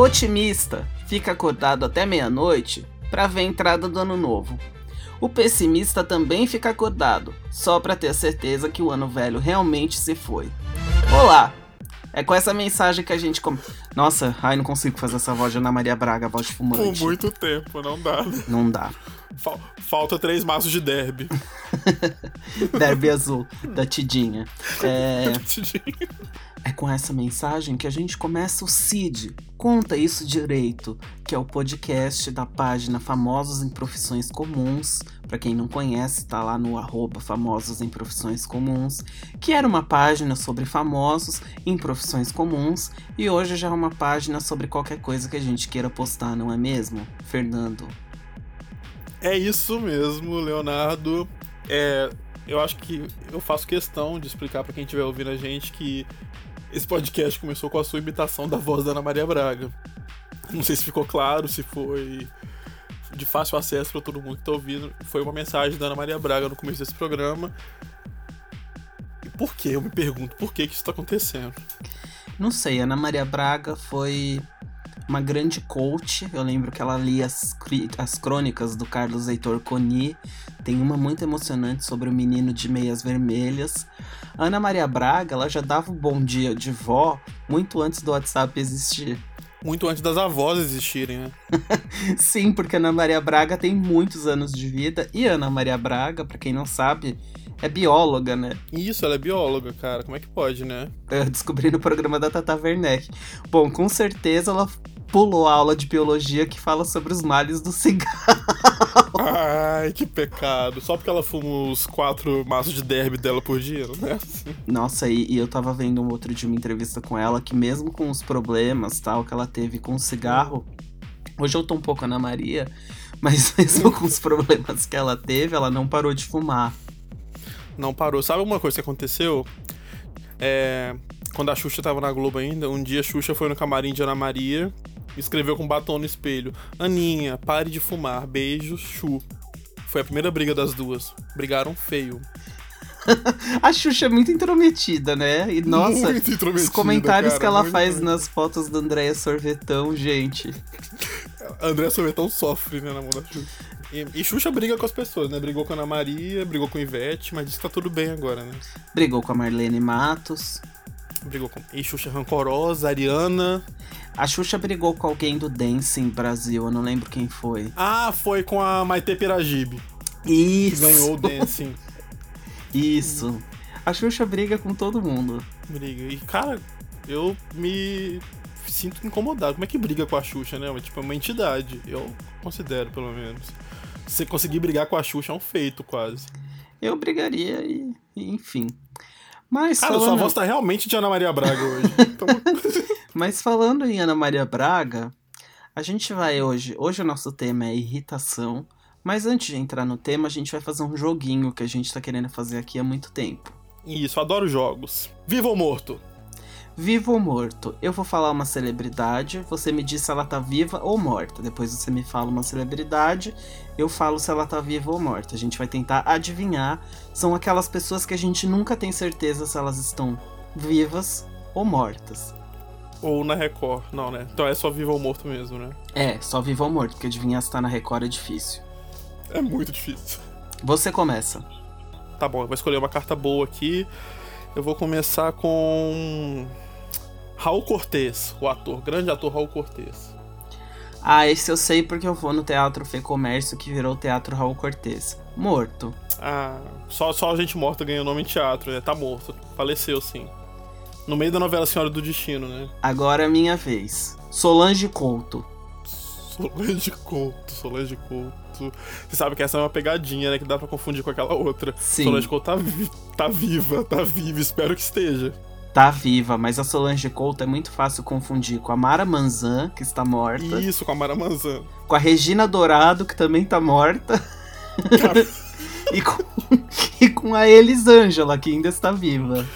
otimista fica acordado até meia-noite para ver a entrada do ano novo. O pessimista também fica acordado, só para ter certeza que o ano velho realmente se foi. Olá! É com essa mensagem que a gente. Com... Nossa, ai, não consigo fazer essa voz de Ana Maria Braga, voz de fumante. Por muito tempo, não dá. Não dá. Fal falta três maços de derby. derby azul, da Tidinha. É... é com essa mensagem que a gente começa o CID. Conta isso direito, que é o podcast da página Famosos em Profissões Comuns. Para quem não conhece, tá lá no arroba Famosos em Profissões Comuns, que era uma página sobre famosos em profissões comuns, e hoje já é uma página sobre qualquer coisa que a gente queira postar, não é mesmo, Fernando? É isso mesmo, Leonardo. É, eu acho que eu faço questão de explicar para quem estiver ouvindo a gente que esse podcast começou com a sua imitação da voz da Ana Maria Braga. Não sei se ficou claro, se foi de fácil acesso para todo mundo que tá ouvindo. Foi uma mensagem da Ana Maria Braga no começo desse programa. E por que? Eu me pergunto, por que, que isso tá acontecendo? Não sei, Ana Maria Braga foi uma grande coach. Eu lembro que ela lia as, as crônicas do Carlos Heitor Coni. Tem uma muito emocionante sobre o menino de meias vermelhas. Ana Maria Braga, ela já dava o um bom dia de vó muito antes do WhatsApp existir. Muito antes das avós existirem, né? Sim, porque Ana Maria Braga tem muitos anos de vida. E Ana Maria Braga, para quem não sabe, é bióloga, né? Isso, ela é bióloga, cara. Como é que pode, né? Eu descobri no programa da Tata Werneck. Bom, com certeza ela pulou a aula de biologia que fala sobre os males do cigarro. Ai, que pecado. Só porque ela fuma os quatro maços de derby dela por dia, não é assim? Nossa, e, e, eu tava vendo um outro dia uma entrevista com ela que mesmo com os problemas tal que ela teve com o cigarro, hoje eu tô um pouco Ana Maria, mas mesmo com os problemas que ela teve, ela não parou de fumar. Não parou. Sabe uma coisa que aconteceu? É, quando a Xuxa tava na Globo ainda, um dia a Xuxa foi no camarim de Ana Maria escreveu com batom no espelho: Aninha, pare de fumar, beijo, chu. Foi a primeira briga das duas. Brigaram feio. a Xuxa é muito intrometida, né? E nossa, os comentários cara, que ela faz nas fotos da Andréia Sorvetão, gente. A Andréia Sorvetão sofre, né, na mão da Xuxa. E, e Xuxa briga com as pessoas, né? Brigou com a Ana Maria, brigou com a Ivete, mas disse que tá tudo bem agora, né? Brigou com a Marlene Matos. Brigou com. E Xuxa rancorosa, Ariana. A Xuxa brigou com alguém do Dancing Brasil, eu não lembro quem foi. Ah, foi com a Maite Piragibe. Isso. Que ganhou o Dancing. Isso. A Xuxa briga com todo mundo. Briga. E, cara, eu me sinto incomodado. Como é que briga com a Xuxa, né? Tipo, é uma entidade. Eu considero, pelo menos. Você conseguir brigar com a Xuxa é um feito, quase. Eu brigaria e, enfim. Mas Cara, falando... sua voz tá realmente de Ana Maria Braga hoje. Então... Mas falando em Ana Maria Braga, a gente vai hoje. Hoje o nosso tema é irritação. Mas antes de entrar no tema, a gente vai fazer um joguinho que a gente tá querendo fazer aqui há muito tempo. Isso, adoro jogos. Vivo ou morto? Vivo ou morto? Eu vou falar uma celebridade, você me diz se ela tá viva ou morta. Depois você me fala uma celebridade, eu falo se ela tá viva ou morta. A gente vai tentar adivinhar. São aquelas pessoas que a gente nunca tem certeza se elas estão vivas ou mortas. Ou na Record, não, né? Então é só vivo ou morto mesmo, né? É, só vivo ou morto, porque adivinhar se tá na Record é difícil. É muito difícil. Você começa. Tá bom, eu vou escolher uma carta boa aqui. Eu vou começar com. Raul Cortez, o ator, grande ator Raul Cortez. Ah, esse eu sei porque eu vou no Teatro Fê Comércio que virou o Teatro Raul Cortez. Morto. Ah, só, só a gente morta ganhou nome em teatro, né? Tá morto. Faleceu, sim. No meio da novela Senhora do Destino, né? Agora é minha vez. Solange Couto. Solange Couto, Solange Couto. Você sabe que essa é uma pegadinha, né? Que dá pra confundir com aquela outra. Sim. Solange Couto tá, vi tá viva, tá viva, espero que esteja tá viva, mas a Solange Couto é muito fácil confundir com a Mara Manzan, que está morta. Isso, com a Mara Manzan. Com a Regina Dourado, que também tá morta. e, com, e com a Elisângela, que ainda está viva.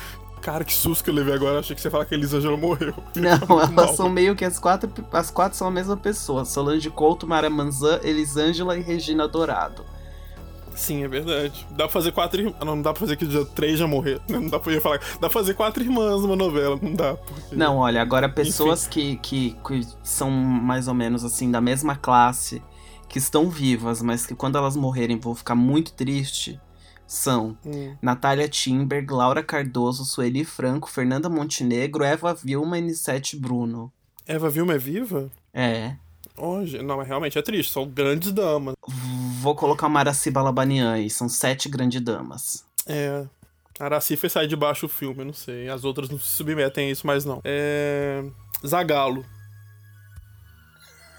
Cara, que susto que eu levei agora. Achei que você ia falar que a Elisângela morreu. Não, elas Mal. são meio que as quatro. As quatro são a mesma pessoa. Solange Couto, Mara Manzan, Elisângela e Regina Dourado. Sim, é verdade. Dá pra fazer quatro irmãs. Não, não dá pra fazer que já três já morreram. Não dá pra falar. Dá pra fazer quatro irmãs numa novela. Não dá. Porque... Não, olha, agora pessoas que, que, que são mais ou menos assim, da mesma classe, que estão vivas, mas que quando elas morrerem vão ficar muito triste, são Hum. Natália Timberg, Laura Cardoso, Sueli Franco, Fernanda Montenegro, Eva Vilma e Nissete Bruno. Eva Vilma é viva? É. Hoje. Não, mas realmente é triste. São grandes damas. Vou colocar uma Araci Balabanian aí, são sete grandes damas. É. Araci fez sair de baixo o filme, não sei. As outras não se submetem a isso mais, não. É. Zagalo.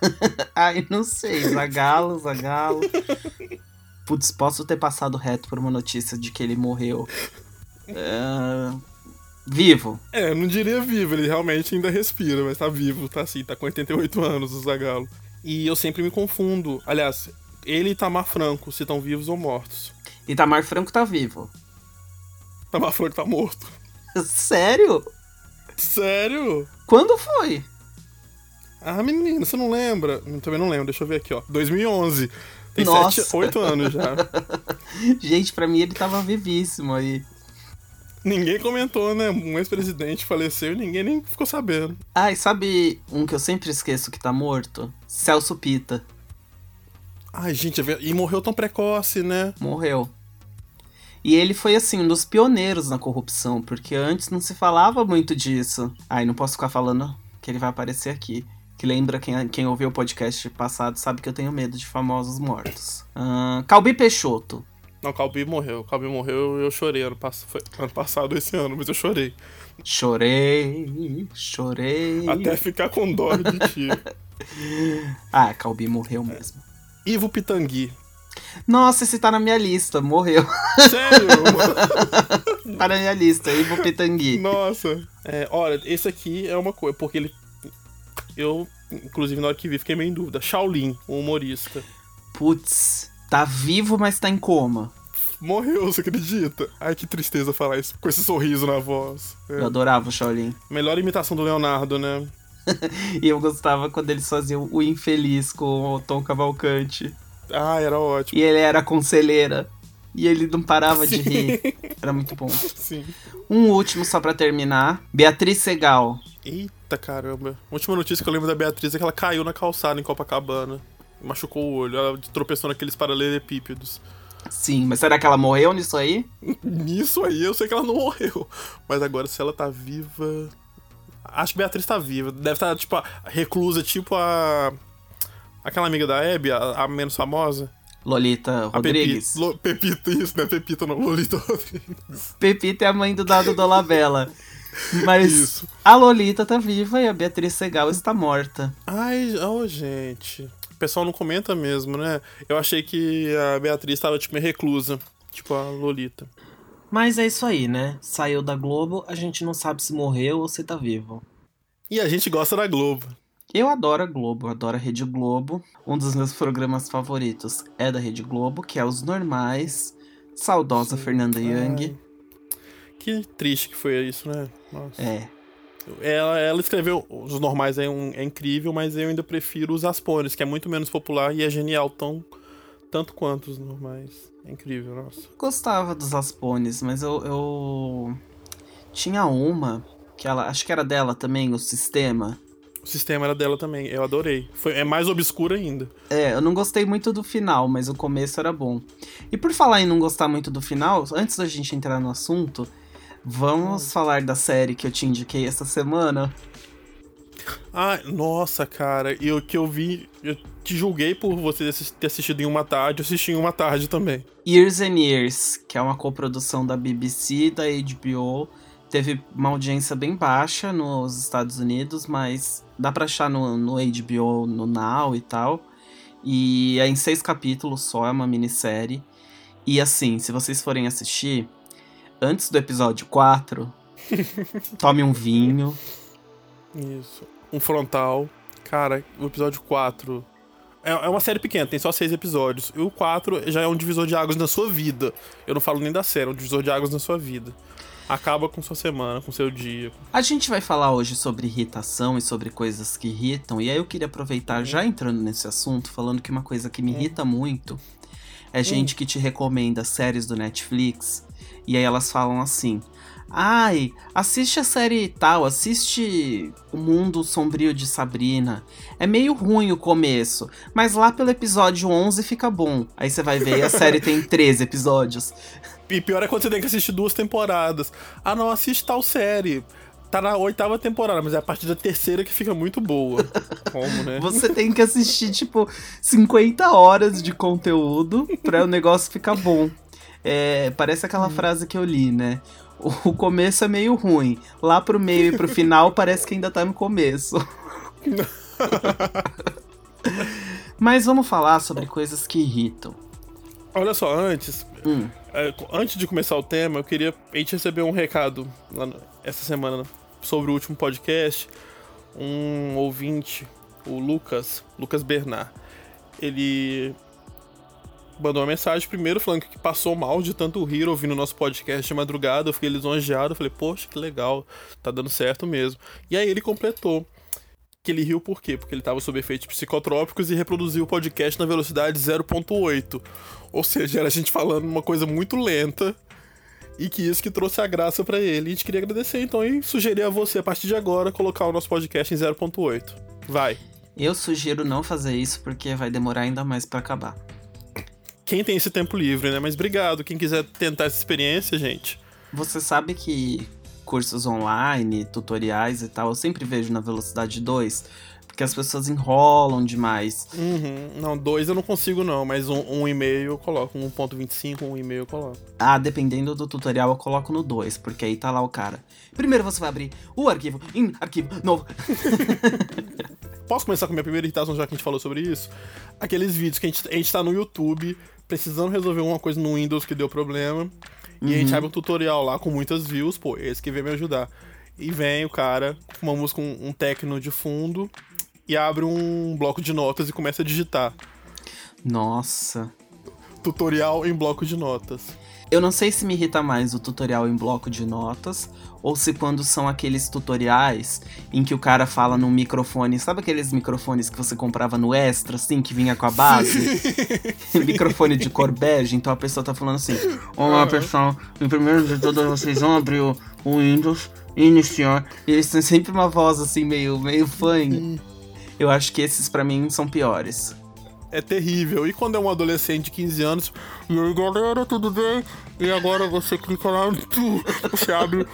Ai, não sei, Zagalo, Zagalo. Putz, posso ter passado reto por uma notícia de que ele morreu. É, Vivo. É, eu não diria vivo, ele realmente ainda respira, mas tá vivo, tá assim, tá com 88 anos o Zagalo. E eu sempre me confundo. Aliás, ele e Tamar Franco, se estão vivos ou mortos. Itamar Franco tá vivo. Tamar Franco tá morto. Sério? Sério? Quando foi? Ah, menina, você não lembra? Eu também não lembro, deixa eu ver aqui, ó. 2011. Tem Nossa. 7, 8 anos já. Gente, pra mim ele tava vivíssimo aí. ninguém comentou, né? Um ex-presidente faleceu e ninguém nem ficou sabendo. Ai, sabe um que eu sempre esqueço que tá morto? Celso Pita. Ai, gente, é e morreu tão precoce, né? Morreu. E ele foi, assim, um dos pioneiros na corrupção, porque antes não se falava muito disso. Ai, não posso ficar falando que ele vai aparecer aqui. Que lembra quem, quem ouviu o podcast passado sabe que eu tenho medo de famosos mortos. Ahn, Calbi Peixoto. Não, Calbi morreu. Calbi morreu e eu chorei ano, pass... foi ano passado, esse ano, mas eu chorei. Chorei, chorei. Até ficar com dó de ti. Ah, Calbi morreu mesmo. Ivo Pitangui. Nossa, esse tá na minha lista, morreu. Sério? tá na minha lista, Ivo Pitangui. Nossa. É, olha, esse aqui é uma coisa, porque ele. Eu, inclusive, na hora que vi, fiquei meio em dúvida. Shaolin, o humorista. Putz, tá vivo, mas tá em coma. Morreu, você acredita? Ai, que tristeza falar isso com esse sorriso na voz. É. Eu adorava o Shaolin. Melhor imitação do Leonardo, né? E eu gostava quando eles faziam o infeliz com o Tom Cavalcante. Ah, era ótimo. E ele era conselheira. E ele não parava de Sim. rir. Era muito bom. Sim. Um último só pra terminar. Beatriz Segal. Eita caramba. A última notícia que eu lembro da Beatriz é que ela caiu na calçada em Copacabana. Machucou o olho. Ela tropeçou naqueles paralelepípedos. Sim, mas será que ela morreu nisso aí? Nisso aí eu sei que ela não morreu. Mas agora, se ela tá viva. Acho que Beatriz tá viva. Deve estar, tipo, a- reclusa, tipo a. Aquela amiga da Abby, a, a menos famosa. Lolita Rodrigues. Pepita. Lo- Pepita, isso, né? Pepita não, Lolita Rodrigues. Pepita é a mãe do Dado Dolabella. Mas Isso. a Lolita tá viva e a Beatriz Segal está morta. Ai, oh, gente. O pessoal não comenta mesmo, né? Eu achei que a Beatriz tava, tipo, reclusa. Tipo a Lolita. Mas é isso aí, né? Saiu da Globo, a gente não sabe se morreu ou se tá vivo. E a gente gosta da Globo. Eu adoro a Globo, eu adoro a Rede Globo. Um dos meus programas favoritos é da Rede Globo, que é Os Normais. Saudosa Fernanda Young. Ai, Que triste que foi isso, né? Nossa. É. Ela, ela escreveu Os Normais é, um- é incrível, mas eu ainda prefiro Os Aspones, que é muito menos popular e é genial tão, tanto quanto Os Normais. É incrível, nossa. Gostava dos Aspones, mas eu, eu. Tinha uma, que ela. Acho que era dela também, o sistema. O sistema era dela também, eu adorei. Foi, é mais obscuro ainda. É, eu não gostei muito do final, mas o começo era bom. E por falar em não gostar muito do final, antes da gente entrar no assunto, vamos falar da série que eu te indiquei essa semana. Ah, nossa, cara, e o que eu vi, eu te julguei por você ter assistido em uma tarde, eu assisti em uma tarde também. Years and Years, que é uma coprodução da BBC da HBO. Teve uma audiência bem baixa nos Estados Unidos, mas dá pra achar no, no HBO, no Now e tal. E é em seis capítulos só, é uma minissérie. E assim, se vocês forem assistir, antes do episódio 4, tome um vinho. Isso. Um frontal. Cara, o episódio 4. É, é uma série pequena, tem só seis episódios. E o 4 já é um divisor de águas na sua vida. Eu não falo nem da série, é um divisor de águas na sua vida. Acaba com sua semana, com seu dia. A gente vai falar hoje sobre irritação e sobre coisas que irritam, e aí eu queria aproveitar, já entrando nesse assunto, falando que uma coisa que me irrita muito É gente hum. que te recomenda séries do Netflix e aí elas falam assim: Ai, assiste a série tal, assiste O Mundo Sombrio de Sabrina. É meio ruim o começo, mas lá pelo episódio 11 fica bom. Aí você vai ver, a série tem 13 episódios. E pior é quando você tem que assistir duas temporadas. Ah, não, assiste tal série. Tá na oitava temporada, mas é a partir da terceira que fica muito boa. Como, né? Você tem que assistir, tipo, 50 horas de conteúdo pra o negócio ficar bom. É, parece aquela hum. frase que eu li, né? O começo é meio ruim. Lá pro meio e pro final parece que ainda tá no começo. Mas vamos falar sobre coisas que irritam. Olha só, antes, hum. é, antes de começar o tema, eu queria. A gente recebeu um recado no, essa semana sobre o último podcast. Um ouvinte, o Lucas, Lucas Bernard, ele mandou uma mensagem primeiro falando que passou mal de tanto rir ouvindo o nosso podcast de madrugada. Eu fiquei lisonjeado, falei, poxa, que legal, tá dando certo mesmo. E aí ele completou que ele riu por quê? Porque ele estava sob efeitos psicotrópicos e reproduziu o podcast na velocidade 0.8. Ou seja, era a gente falando uma coisa muito lenta e que isso que trouxe a graça para ele. E a gente queria agradecer então e sugerir a você, a partir de agora, colocar o nosso podcast em 0.8. Vai. Eu sugiro não fazer isso porque vai demorar ainda mais para acabar quem tem esse tempo livre, né? Mas obrigado, quem quiser tentar essa experiência, gente. Você sabe que cursos online, tutoriais e tal, eu sempre vejo na velocidade 2, porque as pessoas enrolam demais. Uhum. Não, 2 eu não consigo não, mas um, um e-mail eu coloco, 1.25, um e-mail eu coloco. Ah, dependendo do tutorial eu coloco no 2, porque aí tá lá o cara. Primeiro você vai abrir o arquivo em arquivo novo. Posso começar com a minha primeira irritação, já que a gente falou sobre isso? Aqueles vídeos que a gente, a gente tá no YouTube precisando resolver uma coisa no Windows que deu problema. E a gente uhum. abre um tutorial lá com muitas views, pô, esse que veio me ajudar. E vem o cara com uma música, um, um techno de fundo, e abre um bloco de notas e começa a digitar. Nossa. Tutorial em bloco de notas. Eu não sei se me irrita mais o tutorial em bloco de notas ou se quando são aqueles tutoriais em que o cara fala num microfone, sabe aqueles microfones que você comprava no Extra, assim, que vinha com a base? microfone de cor bege, então a pessoa tá falando assim: Olá pessoal, em primeiro de tudo vocês vão abrir o, o Windows e iniciar. E eles têm sempre uma voz assim, meio, meio fã. Eu acho que esses para mim são piores é terrível. E quando é um adolescente de 15 anos, e aí galera, tudo bem? E agora você clica lá, você abre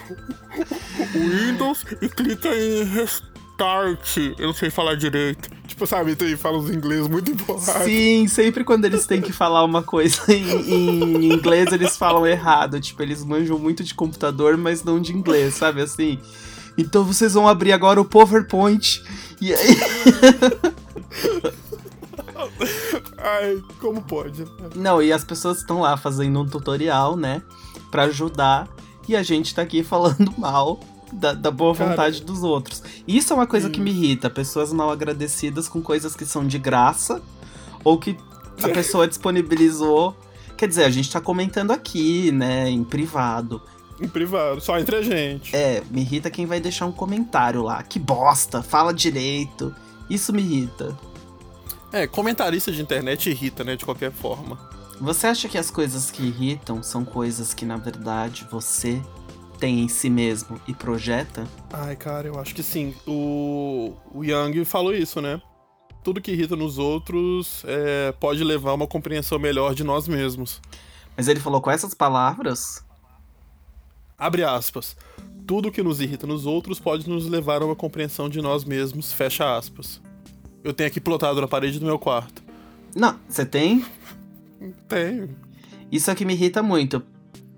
o Windows e clica em Restart. Eu não sei falar direito. Tipo, sabe, tu fala os inglês muito empolgados. Sim, sempre quando eles têm que falar uma coisa em, em inglês, eles falam errado. Tipo, eles manjam muito de computador, mas não de inglês, sabe assim? Então vocês vão abrir agora o PowerPoint. E aí. Ai, como pode? Não, e as pessoas estão lá fazendo um tutorial, né? Pra ajudar. E a gente tá aqui falando mal da, da boa Cara, vontade dos outros. Isso é uma coisa que me irrita. Pessoas mal agradecidas com coisas que são de graça. Ou que a pessoa disponibilizou. Quer dizer, a gente tá comentando aqui, né? Em privado. Em privado, só entre a gente. É, me irrita quem vai deixar um comentário lá. Que bosta, fala direito. Isso me irrita. É, comentarista de internet irrita, né? De qualquer forma. Você acha que as coisas que irritam são coisas que, na verdade, você tem em si mesmo e projeta? Ai, cara, eu acho que sim. O, o Young falou isso, né? Tudo que irrita nos outros é, pode levar a uma compreensão melhor de nós mesmos. Mas ele falou com essas palavras? Abre aspas. Tudo que nos irrita nos outros pode nos levar a uma compreensão de nós mesmos, fecha aspas. Eu tenho aqui plotado na parede do meu quarto. Não, você tem? Tenho. Isso é que me irrita muito.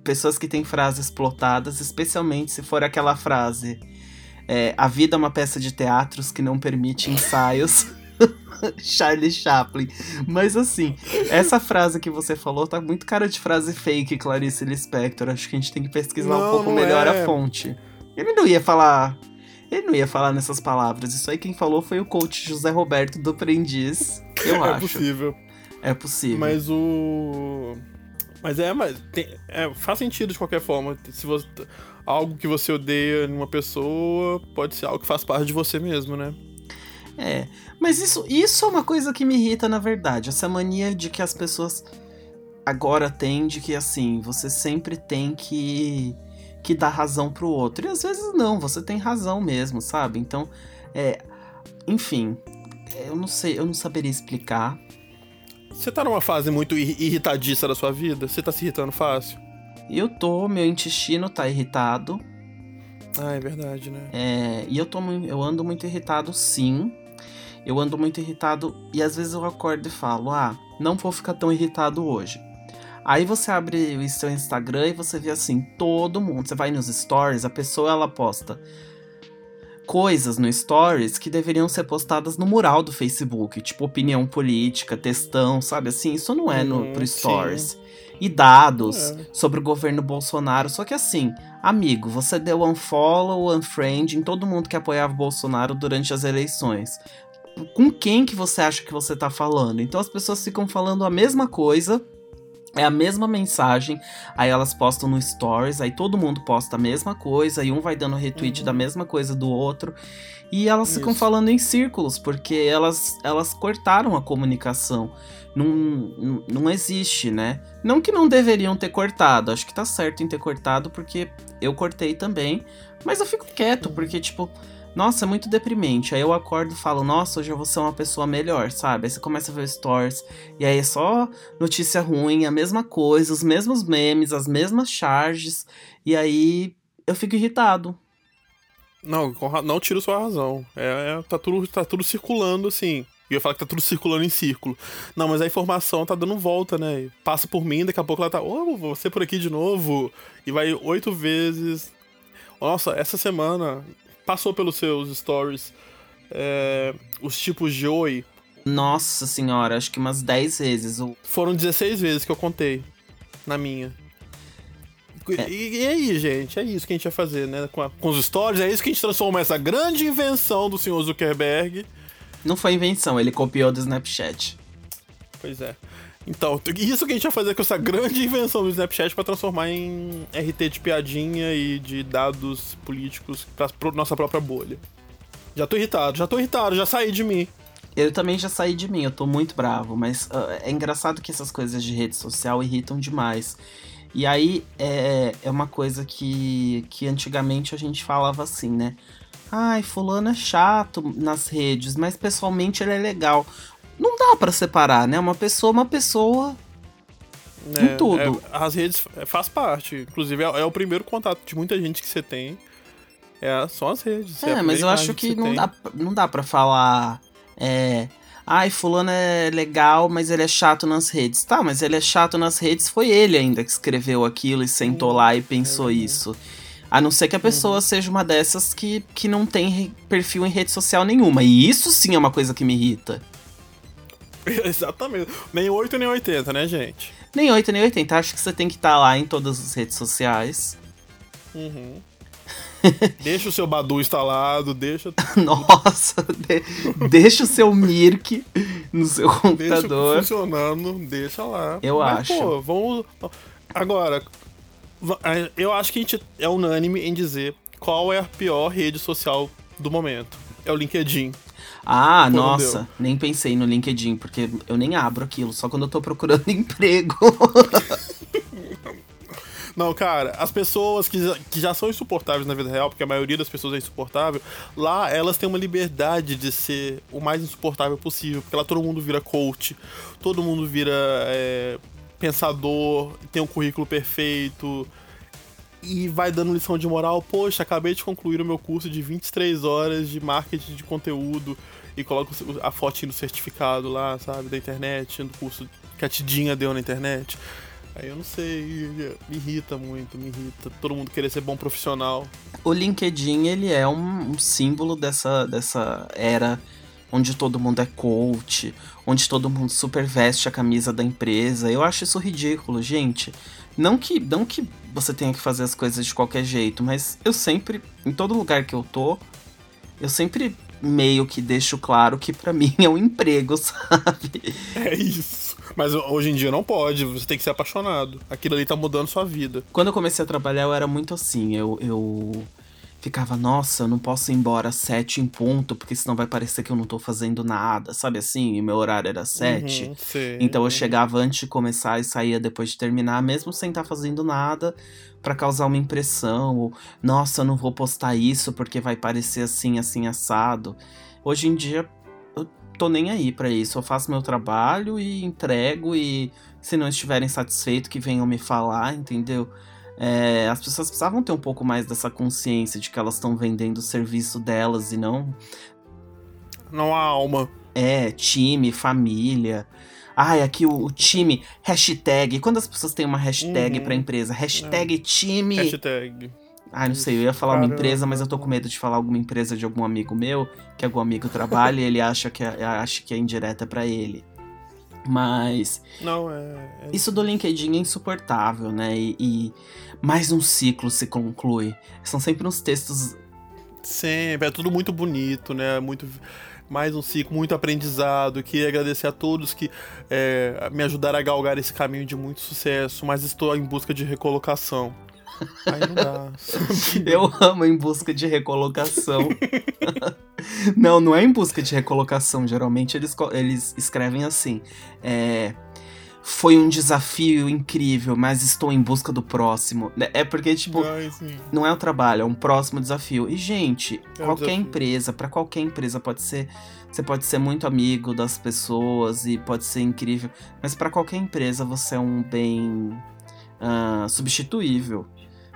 Pessoas que têm frases plotadas, especialmente se for aquela frase. É, a vida é uma peça de teatros que não permite ensaios. Charlie Chaplin. Mas assim, essa frase que você falou tá muito cara de frase fake, Clarice Lispector. Acho que a gente tem que pesquisar não, um pouco melhor é. a fonte. Ele não ia falar ele não ia falar nessas palavras. Isso aí quem falou foi o coach José Roberto do Aprendiz. Eu é acho. É possível. É possível. Mas o. Mas é, mas tem, é, faz sentido de qualquer forma. Se você, algo que você odeia numa pessoa pode ser algo que faz parte de você mesmo, né? É, mas isso, isso é uma coisa que me irrita, na verdade. Essa mania de que as pessoas agora tem de que assim, você sempre tem que que dar razão pro outro. E às vezes não, você tem razão mesmo, sabe? Então, é, enfim, eu não sei, eu não saberia explicar. Você tá numa fase muito irritadiça da sua vida? Você tá se irritando fácil? Eu tô, meu intestino tá irritado. Ah, é verdade, né? É, e eu, tô, eu ando muito irritado, sim. Eu ando muito irritado e às vezes eu acordo e falo: Ah, não vou ficar tão irritado hoje. Aí você abre o seu Instagram e você vê assim, todo mundo. Você vai nos stories, a pessoa ela posta coisas no stories que deveriam ser postadas no mural do Facebook, tipo opinião política, textão, sabe assim? Isso não é no, uhum, pro stories. E dados é. sobre o governo Bolsonaro. Só que assim, amigo, você deu unfollow, unfriend em todo mundo que apoiava o Bolsonaro durante as eleições com quem que você acha que você tá falando. Então as pessoas ficam falando a mesma coisa, é a mesma mensagem, aí elas postam no stories, aí todo mundo posta a mesma coisa, e um vai dando retweet uhum. da mesma coisa do outro. E elas Isso. ficam falando em círculos, porque elas, elas cortaram a comunicação. Não, não, não existe, né? Não que não deveriam ter cortado, acho que tá certo em ter cortado, porque eu cortei também. Mas eu fico quieto, uhum. porque, tipo, nossa, muito deprimente. Aí eu acordo e falo, nossa, hoje eu vou ser uma pessoa melhor, sabe? Aí você começa a ver stories, e aí é só notícia ruim, a mesma coisa, os mesmos memes, as mesmas charges, e aí eu fico irritado. Não, não tiro sua razão. É, é, tá, tudo, tá tudo circulando assim. E eu falo que tá tudo circulando em círculo. Não, mas a informação tá dando volta, né? Passa por mim, daqui a pouco ela tá. Ô, oh, você por aqui de novo. E vai oito vezes. Nossa, essa semana passou pelos seus stories é, os tipos de oi? Nossa senhora, acho que umas 10 vezes. Foram 16 vezes que eu contei na minha. É. E, e, aí, gente, é isso que a gente vai fazer, né? Com, a, com os stories, é isso que a gente transforma essa grande invenção do senhor Zuckerberg. Não foi invenção, ele copiou do Snapchat. Pois é. Então, isso que a gente vai fazer com essa grande invenção do Snapchat para transformar em RT de piadinha e de dados políticos pra, nossa própria bolha. Já tô irritado, já tô irritado, já saí de mim. Eu também já saí de mim, eu tô muito bravo, mas uh, é engraçado que essas coisas de rede social irritam demais. E aí é, é uma coisa que, que antigamente a gente falava assim, né? Ai, fulano é chato nas redes, mas pessoalmente ele é legal não dá para separar, né? Uma pessoa, uma pessoa. É, em tudo. É, as redes é, faz parte. Inclusive, é, é, o primeiro contato de muita gente que você tem. É, são as redes. É, mas eu acho que, que não, dá, não dá pra falar. É. Ai, fulano é legal, mas ele é chato nas redes. Tá, mas ele é chato nas redes, foi ele ainda que escreveu aquilo e sentou uhum. lá e pensou é. isso. A não ser que a pessoa uhum. seja uma dessas que, que não tem perfil em rede social nenhuma. E isso sim é uma coisa que me irrita. Exatamente. Nem 8 nem 80, né, gente? Nem 8 nem 80. Acho que você tem que estar tá lá em todas as redes sociais. Uhum. deixa o seu Badu instalado, deixa. Nossa, de... deixa o seu Mirk no seu computador. Deixa funcionando, deixa lá. Eu Mas, acho. Pô, vamos. Agora, eu acho que a gente é unânime em dizer qual é a pior rede social do momento. É o LinkedIn. Ah, Pô, nossa, nem pensei no LinkedIn, porque eu nem abro aquilo, só quando eu tô procurando emprego. Não, cara, as pessoas que já, que já são insuportáveis na vida real, porque a maioria das pessoas é insuportável, lá elas têm uma liberdade de ser o mais insuportável possível, porque lá todo mundo vira coach, todo mundo vira é, pensador, tem um currículo perfeito, e vai dando lição de moral. Poxa, acabei de concluir o meu curso de 23 horas de marketing de conteúdo e coloco a fotinho do certificado lá, sabe, da internet, do curso que a Tidinha deu na internet. Aí eu não sei, me irrita muito, me irrita. Todo mundo querer ser bom profissional. O LinkedIn, ele é um, um símbolo dessa, dessa era onde todo mundo é coach, onde todo mundo super veste a camisa da empresa. Eu acho isso ridículo, gente. Não que, não que você tenha que fazer as coisas de qualquer jeito, mas eu sempre, em todo lugar que eu tô, eu sempre meio que deixo claro que para mim é um emprego, sabe? É isso. Mas hoje em dia não pode, você tem que ser apaixonado. Aquilo ali tá mudando sua vida. Quando eu comecei a trabalhar, eu era muito assim. Eu, eu, ficava, nossa, eu não posso ir embora às sete em ponto, porque senão vai parecer que eu não tô fazendo nada, sabe assim? E meu horário era sete. Uhum, então eu chegava antes de começar e saía depois de terminar, mesmo sem estar tá fazendo nada, para causar uma impressão. Ou, nossa, eu não vou postar isso porque vai parecer assim, assim, assado. Hoje em dia, eu tô nem aí para isso. Eu faço meu trabalho e entrego, e se não estiverem satisfeitos, que venham me falar, entendeu? É, as pessoas precisavam ter um pouco mais dessa consciência de que elas estão vendendo o serviço delas e não. Não há alma. É, time, família. Ai, aqui o, o, time, hashtag. Quando as pessoas têm uma hashtag uhum. pra empresa? Hashtag é. time. Hashtag. Ai, não sei, eu ia falar Caramba. uma empresa, mas eu tô com medo de falar alguma empresa de algum amigo meu, que algum amigo trabalha e ele acha que é, acha que é indireta para ele. Mas. Não, é, é. Isso do LinkedIn é insuportável, né? E, e, mais um ciclo se conclui. São sempre uns textos. Sempre, é tudo muito bonito, né? Muito. Mais um ciclo, muito aprendizado. Queria agradecer a todos que é, me ajudaram a galgar esse caminho de muito sucesso, mas estou em busca de recolocação. Aí não dá. Eu amo em busca de recolocação. não, não é em busca de recolocação. Geralmente eles, eles escrevem assim. É, foi um desafio incrível, mas estou em busca do próximo. É porque, tipo, Ai, não é o trabalho, é um próximo desafio. E, gente, é qualquer desafio. empresa, para qualquer empresa pode ser. Você pode ser muito amigo das pessoas e pode ser incrível, mas para qualquer empresa você é um bem uh, substituível.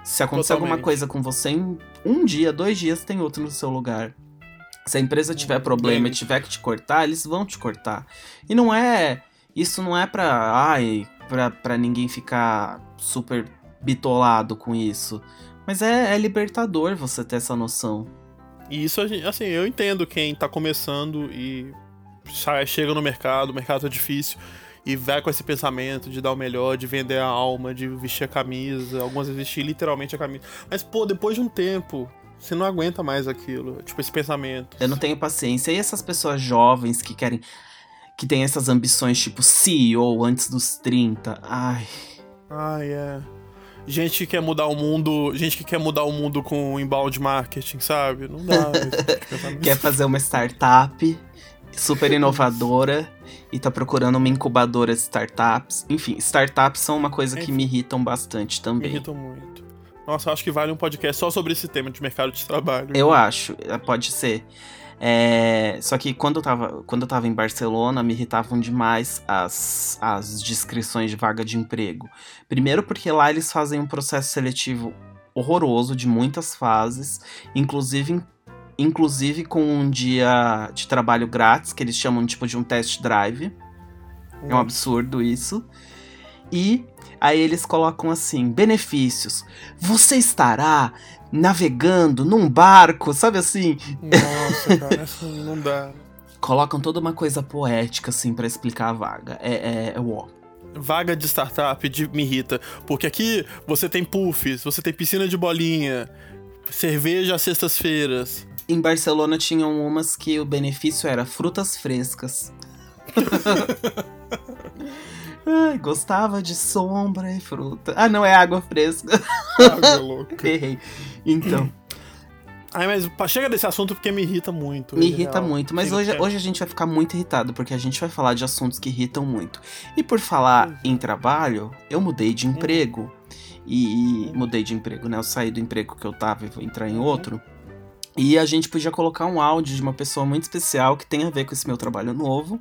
Se acontecer Totalmente. alguma coisa com você, em um dia, dois dias, tem outro no seu lugar. Se a empresa tiver problema e tiver que te cortar, eles vão te cortar. E não é. Isso não é pra. Ai, pra, pra ninguém ficar super bitolado com isso. Mas é, é libertador você ter essa noção. E isso, assim, eu entendo quem tá começando e chega no mercado, o mercado tá difícil e vai com esse pensamento de dar o melhor, de vender a alma, de vestir a camisa, algumas vezes vestir literalmente a camisa. Mas, pô, depois de um tempo, você não aguenta mais aquilo, tipo, esse pensamento. Eu não tenho paciência. E essas pessoas jovens que querem. que têm essas ambições, tipo, CEO antes dos 30. Ai. Ai, é. Gente que quer mudar o mundo. Gente que quer mudar o mundo com inbound marketing, sabe? Não dá. Tipo quer fazer uma startup super inovadora e tá procurando uma incubadora de startups. Enfim, startups são uma coisa que me irritam bastante também. Me irritam muito. Nossa, acho que vale um podcast só sobre esse tema de mercado de trabalho. Eu acho, é, pode ser. É, só que quando eu, tava, quando eu tava em Barcelona, me irritavam demais as, as descrições de vaga de emprego. Primeiro, porque lá eles fazem um processo seletivo horroroso, de muitas fases, inclusive inclusive com um dia de trabalho grátis, que eles chamam tipo de um test drive. É um absurdo isso. E aí eles colocam assim: benefícios. Você estará navegando num barco, sabe assim? Nossa, cara, isso não dá. Colocam toda uma coisa poética, assim, para explicar a vaga. É, é, é ó. Vaga de startup de, me irrita. Porque aqui você tem puffs, você tem piscina de bolinha, cerveja às sextas-feiras. Em Barcelona tinham umas que o benefício era frutas frescas. Ai, gostava de sombra e fruta. Ah, não, é água fresca. Água louca. Errei. Então. Ai, mas chega desse assunto porque me irrita muito. Me irrita muito, mas hoje, hoje a gente vai ficar muito irritado, porque a gente vai falar de assuntos que irritam muito. E por falar uhum. em trabalho, eu mudei de emprego. Uhum. E, e, mudei de emprego, né? Eu saí do emprego que eu tava e vou entrar em outro. E a gente podia colocar um áudio de uma pessoa muito especial que tem a ver com esse meu trabalho novo.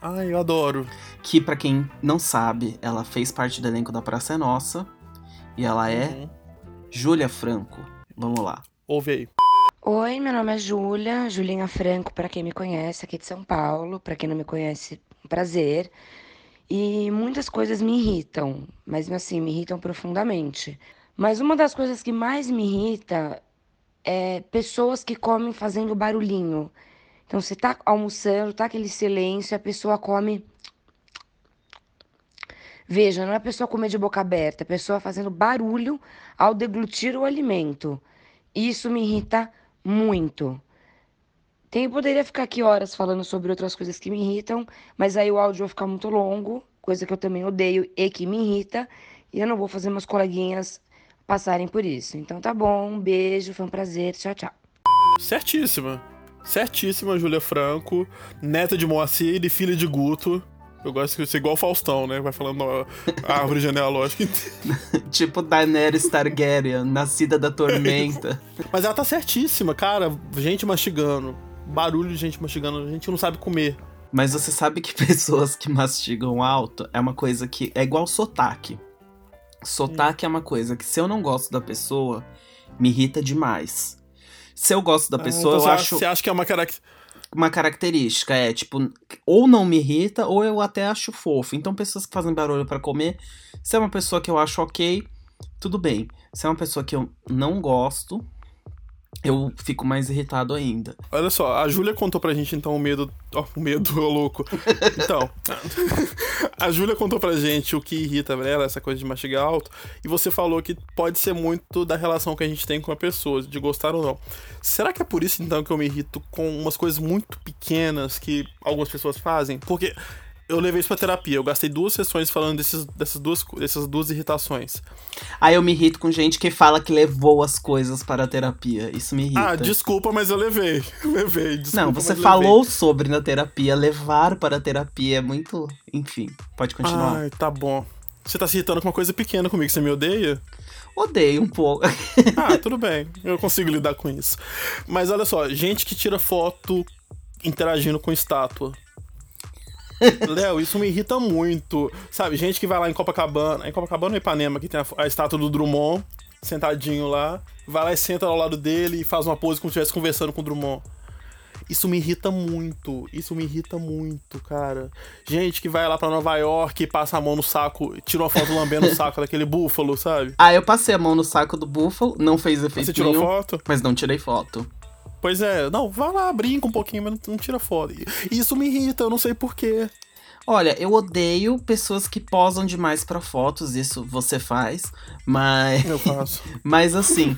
Ai, eu adoro. Que, para quem não sabe, ela fez parte do elenco da Praça é Nossa. E ela é uhum. Júlia Franco. Vamos lá. Ouve aí. Oi, meu nome é Júlia, Julinha Franco, para quem me conhece, aqui de São Paulo. Para quem não me conhece, prazer. E muitas coisas me irritam, mas assim, me irritam profundamente. Mas uma das coisas que mais me irrita é, pessoas que comem fazendo barulhinho. Então, você tá almoçando, tá aquele silêncio, a pessoa come. Veja, não é a pessoa comer de boca aberta, é a pessoa fazendo barulho ao deglutir o alimento. Isso me irrita muito. Tem, poderia ficar aqui horas falando sobre outras coisas que me irritam, mas aí o áudio vai ficar muito longo, coisa que eu também odeio e que me irrita. E eu não vou fazer meus coleguinhas passarem por isso. Então tá bom, um beijo, foi um prazer, tchau, tchau. Certíssima. Certíssima, Júlia Franco, neta de Moacir e filha de Guto. Eu gosto de ser igual o Faustão, né? Vai falando a árvore genealógica tipo Daenerys Targaryen, nascida da tormenta. Mas ela tá certíssima, cara. Gente mastigando. Barulho de gente mastigando. A gente não sabe comer. Mas você sabe que pessoas que mastigam alto é uma coisa que é igual sotaque. Sotaque hum. é uma coisa que se eu não gosto da pessoa, me irrita demais. Se eu gosto da ah, pessoa, ah, então eu acho. Você acha que é uma característica uma característica. É, tipo, ou não me irrita, ou eu até acho fofo. Então, pessoas que fazem barulho para comer, se é uma pessoa que eu acho ok, tudo bem. Se é uma pessoa que eu não gosto, eu fico mais irritado ainda. Olha só, a Júlia contou pra gente então o medo. Ó, oh, o medo, ô louco. Então, a Júlia contou pra gente o que irrita ela, essa coisa de mastigar alto, e você falou que pode ser muito da relação que a gente tem com a pessoa, de gostar ou não. Será que é por isso então que eu me irrito com umas coisas muito pequenas que algumas pessoas fazem? Porque eu levei isso pra terapia. Eu gastei duas sessões falando desses, dessas, duas, dessas duas irritações. Aí eu me irrito com gente que fala que levou as coisas para a terapia. Isso me irrita. Ah, desculpa, mas eu levei. levei. Desculpa, Não, você falou levei. sobre na terapia. Levar para a terapia é muito. Enfim, pode continuar. Ai, tá bom. Você tá se irritando com uma coisa pequena comigo, você me odeia? Odeio um pouco. ah, tudo bem. Eu consigo lidar com isso. Mas olha só, gente que tira foto interagindo com estátua. Léo, isso me irrita muito. Sabe, gente que vai lá em Copacabana, em Copacabana ou Ipanema, que tem a, a, estátua do Drummond, sentadinho lá, vai lá e senta ao lado dele e faz uma pose como se estivesse conversando com o Drummond. Isso me irrita muito. Isso me irrita muito, cara. Gente que vai lá pra Nova York e passa a mão no saco, tira uma foto lambendo o saco daquele búfalo, sabe? Ah, eu passei a mão no saco do búfalo, não fez efeito. Você tirou nenhum, foto? Mas não tirei foto. Pois é, não, vai lá, brinca um pouquinho, mas não, tira foto. Isso me irrita, eu não sei porquê. Olha, eu odeio pessoas que posam demais para fotos, isso você faz, mas. Eu faço. mas assim,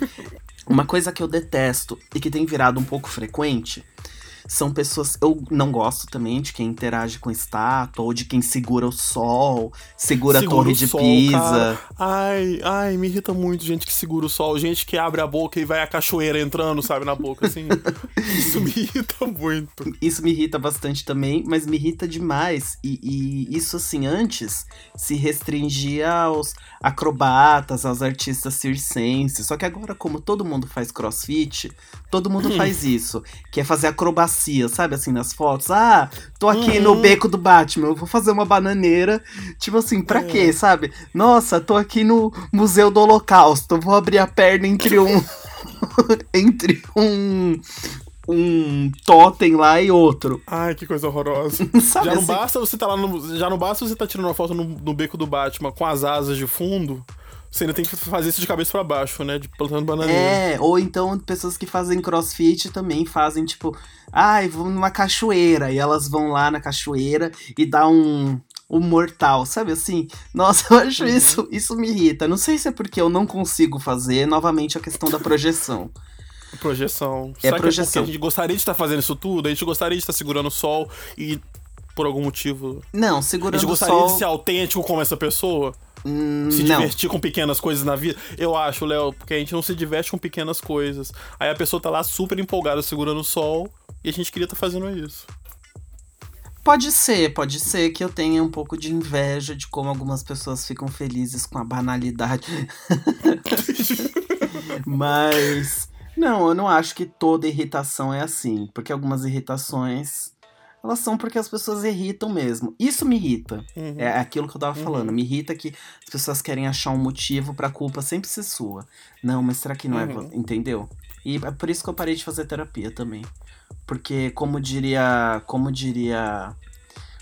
uma coisa que eu detesto e que tem virado um pouco frequente são pessoas. Eu não gosto também de quem interage com estátua ou de quem segura o sol, segura, segura a torre de sol, Pisa. Cara. Ai, ai, me irrita muito gente que segura o sol, gente que abre a boca e vai a cachoeira entrando, sabe, na boca, assim. Isso me irrita muito. Isso me irrita bastante também, mas me irrita demais. E, e isso, assim, antes se restringia aos acrobatas, aos artistas circenses. Só que agora, como todo mundo faz crossfit, todo mundo hum. faz isso. Que é fazer acrobacia sabe? Assim, nas fotos. Ah, tô aqui uhum. no beco do Batman, eu vou fazer uma bananeira. Tipo assim, pra é. quê, sabe? Nossa, tô aqui no Museu do Holocausto, vou abrir a perna entre um. entre um, um totem lá e outro. Ai, que coisa horrorosa. já não assim? basta você tá lá no, já não basta você tá tirando uma foto no, no, beco do Batman com as asas de fundo. Você ainda tem que fazer isso de cabeça para baixo, né? De plantando bananeira. É, ou então pessoas que fazem crossfit também fazem, tipo, ai, ah, vou numa cachoeira. E elas vão lá na cachoeira e dá um, um mortal, sabe assim? Nossa, eu acho uhum. isso, isso me irrita. Não sei se é porque eu não consigo fazer, novamente a questão da projeção. Projeção. É Será projeção. Que é a gente gostaria de estar fazendo isso tudo? A gente gostaria de estar segurando o sol e por algum motivo. Não, segurando o sol. A gente gostaria de ser autêntico como essa pessoa? Hum, se divertir com pequenas coisas na vida. Eu acho, Léo, porque a gente não se diverte com pequenas coisas. Aí a pessoa tá lá super empolgada segurando o sol e a gente queria estar tá fazendo isso. Pode ser, pode ser que eu tenha um pouco de inveja de como algumas pessoas ficam felizes com a banalidade. Mas. Não, eu não acho que toda irritação é assim. Porque algumas irritações elas são porque as pessoas irritam mesmo. Isso me irrita. Uhum. É aquilo que eu tava uhum. falando. Me irrita que as pessoas querem achar um motivo pra culpa sempre ser sua. Não, mas será que não é uhum. é. Entendeu? E é por isso que eu parei de fazer terapia também. Porque, como diria. Como diria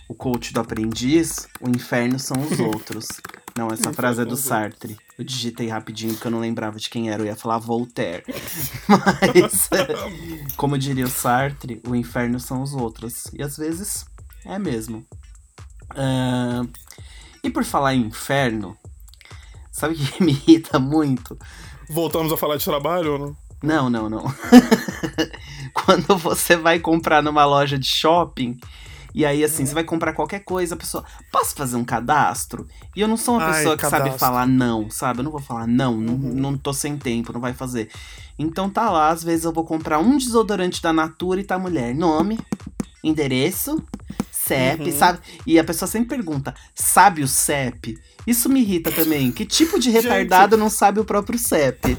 o coach do aprendiz, o inferno são os outros. Não, essa frase é do Sartre. Eu digitei rapidinho porque eu não lembrava de quem era. Eu ia falar Voltaire. Mas, como diria o Sartre, o inferno são os outros. E às vezes é mesmo. Uh, e por falar em inferno, sabe o que me irrita muito? Voltamos a falar de trabalho ou não? Não, não, não. Quando você vai comprar numa loja de shopping E aí, assim, você vai comprar qualquer coisa, a pessoa, posso fazer um cadastro? E eu não sou uma Ai, pessoa que cadastro. sabe falar não, sabe? Eu não vou falar não, não, Uhum. não tô sem tempo, não vai fazer. Então tá lá, às vezes eu vou comprar um desodorante da Natura e tá mulher, nome, endereço, CEP, Uhum. sabe? E a pessoa sempre pergunta, sabe o CEP? Isso me irrita também. Que tipo de Gente. retardado não sabe o próprio CEP?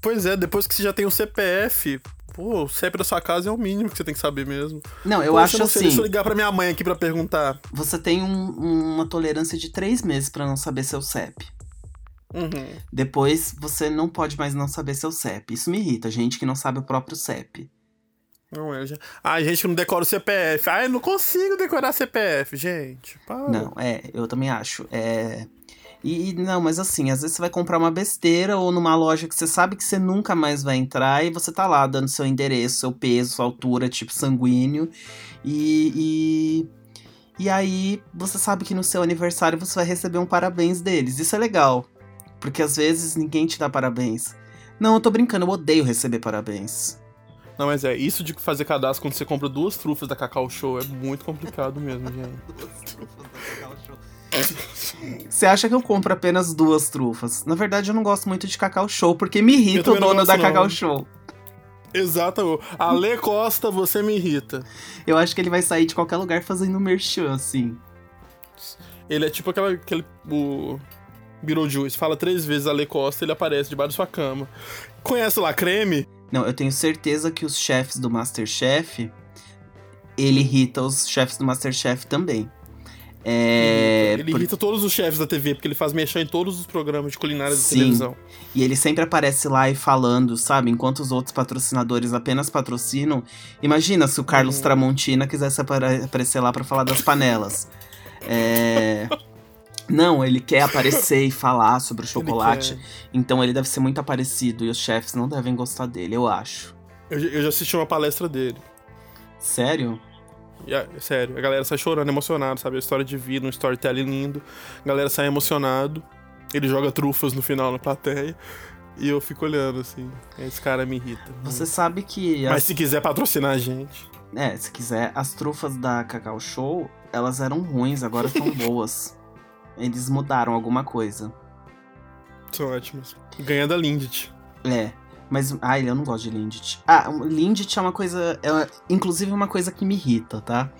Pois é, depois que você já tem o CPF, pô, o CEP da sua casa é o mínimo que você tem que saber mesmo. Não, eu Poxa, acho não sei, assim. Deixa eu ligar pra minha mãe aqui pra perguntar. Você tem um- uma tolerância de três meses pra não saber seu CEP. Uhum. Depois você não pode mais não saber seu CEP. Isso me irrita, gente que não sabe o próprio CEP. Não é, já. Ah, gente que não decora o CPF. Ah, eu não consigo decorar CPF, gente. Para. Não, é, eu também acho. É. E, não, mas assim, às vezes você vai comprar uma besteira ou numa loja que você sabe que você nunca mais vai entrar e você tá lá dando seu endereço, seu peso, sua altura, tipo sanguíneo. E, e, e aí você sabe que no seu aniversário você vai receber um parabéns deles. Isso é legal. Porque às vezes ninguém te dá parabéns. Não, eu tô brincando, eu odeio receber parabéns. Não, mas é, isso de fazer cadastro quando você compra duas trufas da Cacau Show é muito complicado mesmo, gente. Você acha que eu compro apenas duas trufas? Na verdade, eu não gosto muito de Cacau Show, porque me irrita o dono da não. Cacau Show. Exato. Ale Costa, você me irrita. Eu acho que ele vai sair de qualquer lugar fazendo merchan, assim. Ele é tipo aquela, aquele. O Beetlejuice. Fala três vezes Ale Costa, ele aparece debaixo da sua cama. Conhece lá creme? Não, eu tenho certeza que os chefes do Masterchef, ele irrita os chefes do Masterchef também. É, ele por- irrita todos os chefes da TV, porque ele faz mexer em todos os programas de culinária da Sim. televisão. E ele sempre aparece lá e falando, sabe? Enquanto os outros patrocinadores apenas patrocinam. Imagina se o Carlos Uhum. Tramontina quisesse apare- aparecer lá pra falar das panelas. É... Não, ele quer aparecer e falar sobre o chocolate. Ele Então ele deve ser muito aparecido e os chefes não devem gostar dele, eu acho. Eu, eu já assisti uma palestra dele. Sério? Ah, sério, a galera sai chorando, emocionado, sabe? A história de vida, um storytelling lindo. A galera sai emocionado. Ele joga trufas no final na plateia. E eu fico olhando, assim. Esse cara me irrita. Você sabe que. Mas as- se quiser patrocinar a gente. É, se quiser, as trufas da Cacau Show, elas eram ruins, agora estão boas. Eles mudaram alguma coisa. São ótimas. Ganha da Lindt. É. Mas, ai, eu não gosto de Lindt. Ah, Lindt é uma coisa. É, inclusive, uma coisa que me irrita, tá?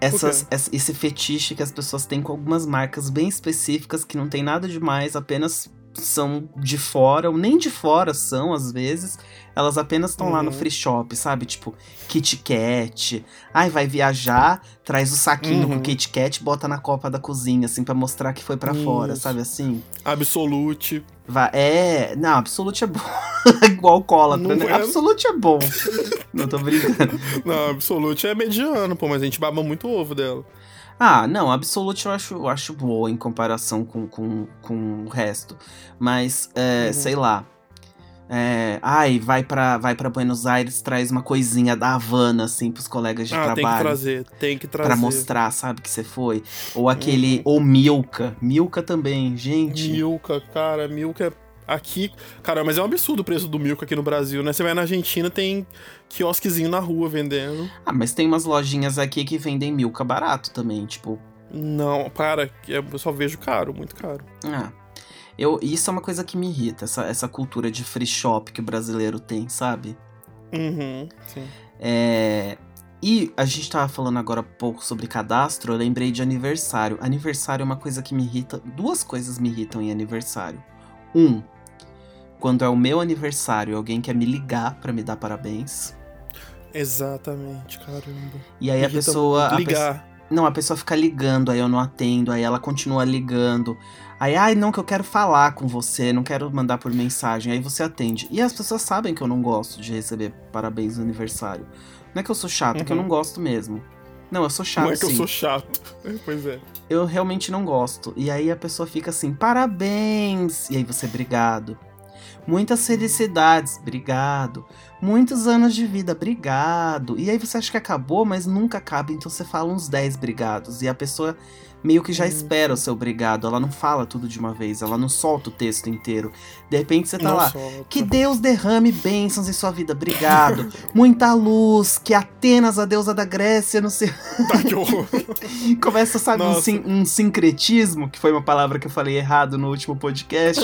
Essas, esse esse fetiche que as pessoas têm com algumas marcas bem específicas que não tem nada demais, apenas são de fora, ou nem de fora são, às vezes. Elas apenas estão lá no Uhum. free shop, sabe? Tipo, Kit Kat. Ai, vai viajar, traz o saquinho com Uhum. Kit Kat, bota na copa da cozinha, assim, pra mostrar que foi pra fora, sabe assim? Absolute. Vai, é, não, Absolute é bom. Igual Não né? é? Absolute é bom. não tô brincando. Não, Absolute é mediano, pô, mas a gente baba muito ovo dela. Ah, não, Absolute eu acho, eu acho boa em comparação com, com, com o resto. Mas, é, Uhum. sei lá. É, ai, vai pra, vai pra Buenos Aires, traz uma coisinha da Havana, assim, pros colegas de ah, tem que trabalho. trazer, tem que trazer. Pra mostrar, sabe, que você foi. Ou aquele. Uhum. Ou Milka. Milka também, gente. Milka, cara, Milka é. Aqui, cara, mas é um absurdo o preço do Milka aqui no Brasil, né? Você vai na Argentina, tem quiosquezinho na rua vendendo. Ah, mas tem umas lojinhas aqui que vendem Milka barato também, tipo. Não, para, que eu só vejo caro, muito caro. Ah. Eu, isso é uma coisa que me irrita, essa, essa cultura de free shop que o brasileiro tem, sabe? Uhum, sim. É, E a gente tava falando agora há pouco sobre cadastro, eu lembrei de aniversário. Aniversário é uma coisa que me irrita. Duas coisas me irritam em aniversário. Um, quando é o meu aniversário, alguém quer me ligar pra me dar parabéns. Exatamente, caramba. E aí a pessoa. muito. a Ligar. Não, a pessoa fica ligando, aí eu não atendo, aí ela continua ligando. Aí, ai, não, que eu quero falar com você, não quero mandar por mensagem. Aí você atende. E as pessoas sabem que eu não gosto de receber parabéns no aniversário. Não é que eu sou chato, é que eu Uhum. não gosto mesmo. Não, eu sou chato, Não é que sim. eu sou chato. pois é. Eu realmente não gosto. E aí a pessoa fica assim, parabéns! E aí você, obrigado. Muitas felicidades, obrigado. Muitos anos de vida, obrigado. E aí você acha que acabou, mas nunca acaba, então você fala uns 10 brigados. E a pessoa meio que já espera o seu obrigado. Ela não fala tudo de uma vez, ela não solta o texto inteiro. De repente você tá Não lá. solta. Que Deus derrame bênçãos em sua vida. Obrigado. Muita luz. Que Atenas, a deusa da Grécia, não sei. Tá, que horror. Começa, sabe, um, sin- um sincretismo, que foi uma palavra que eu falei errado no último podcast.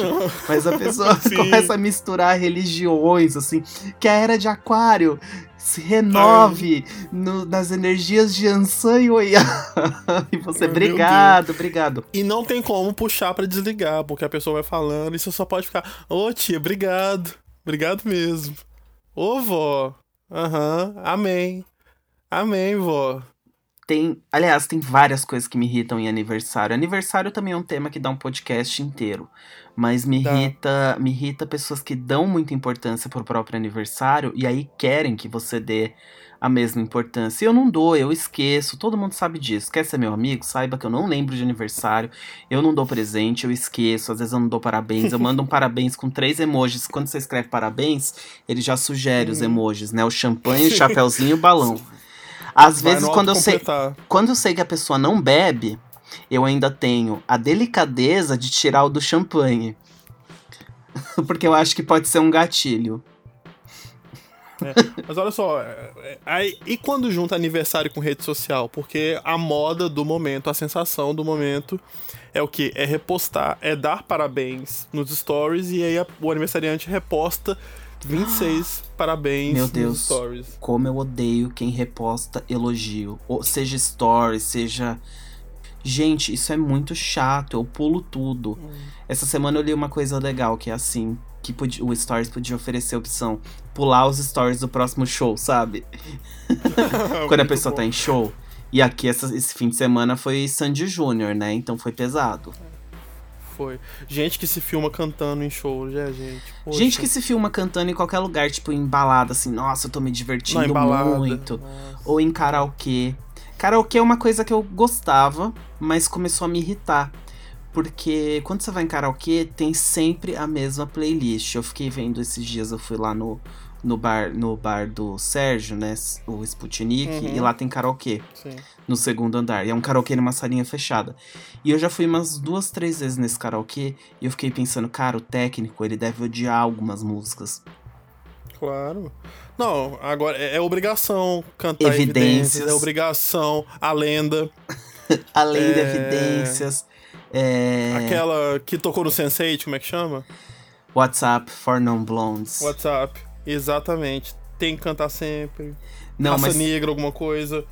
Mas a pessoa começa a misturar religiões, assim. Que a era de Aquário se renove no- nas energias de Ansan e Oiá. E você, Ai, obrigado, obrigado. E não tem como puxar pra desligar, porque a pessoa vai falando e você só pode ficar, ô tia, obrigado. Obrigado mesmo. Ô vó. Aham, amém. Amém, vó. Tem, aliás, tem várias coisas que me irritam em aniversário. Aniversário também é um tema que dá um podcast inteiro. Mas me Dá. irrita, me irrita pessoas que dão muita importância pro próprio aniversário e aí querem que você dê a mesma importância. E eu não dou, eu esqueço. Todo mundo sabe disso. Quer ser meu amigo? Saiba que eu não lembro de aniversário. Eu não dou presente, eu esqueço. Às vezes eu não dou parabéns. Eu mando um parabéns com três emojis. Quando você escreve parabéns, ele já sugere os emojis, né? O champanhe, o chapéuzinho e o balão. Às Vai vezes, quando eu sei quando eu sei que a pessoa não bebe, eu ainda tenho a delicadeza de tirar o do champanhe. Porque eu acho que pode ser um gatilho. Mas olha só, é- é- aí, e quando junta aniversário com rede social? Porque a moda do momento, a sensação do momento é o que? É repostar, é dar parabéns nos stories e aí a- o aniversariante reposta 26 parabéns Meu Deus. stories. Como eu odeio quem reposta elogio. Ou seja story, seja. Gente, isso é muito chato. Eu pulo tudo. Essa semana eu li uma coisa legal que é assim. Que podia- o Stories podia oferecer a opção. Pular os stories do próximo show, sabe? Quando a pessoa bom. tá em show. E aqui essa- esse fim de semana foi Sandy Júnior, né? Então foi pesado. Foi. Gente que se filma cantando em show, já, gente. Poxa. Gente que se filma cantando em qualquer lugar, tipo em balada, assim, nossa, eu tô me divertindo Não, muito. Nossa. Ou em karaokê. Karaokê é uma coisa que eu gostava, mas começou a me irritar. Porque quando você vai em karaokê, tem sempre a mesma playlist. Eu fiquei vendo esses dias, eu fui lá no, no, bar, no bar do Sérgio, né? O Sputnik, Uhum. e lá tem karaokê. Sim. no segundo andar. E é um karaokê numa salinha fechada. E eu já fui umas duas, três vezes nesse karaokê e eu fiquei pensando, cara, o técnico, ele deve odiar algumas músicas. Claro. Não, agora é, é obrigação cantar Evidências. evidências, é obrigação, a lenda. Além de É. evidências, é... Aquela que tocou no Sense8, como é que chama? WhatsApp for Non Blondes. WhatsApp. Exatamente. Tem que cantar sempre. Não, Raça mas negra, alguma coisa.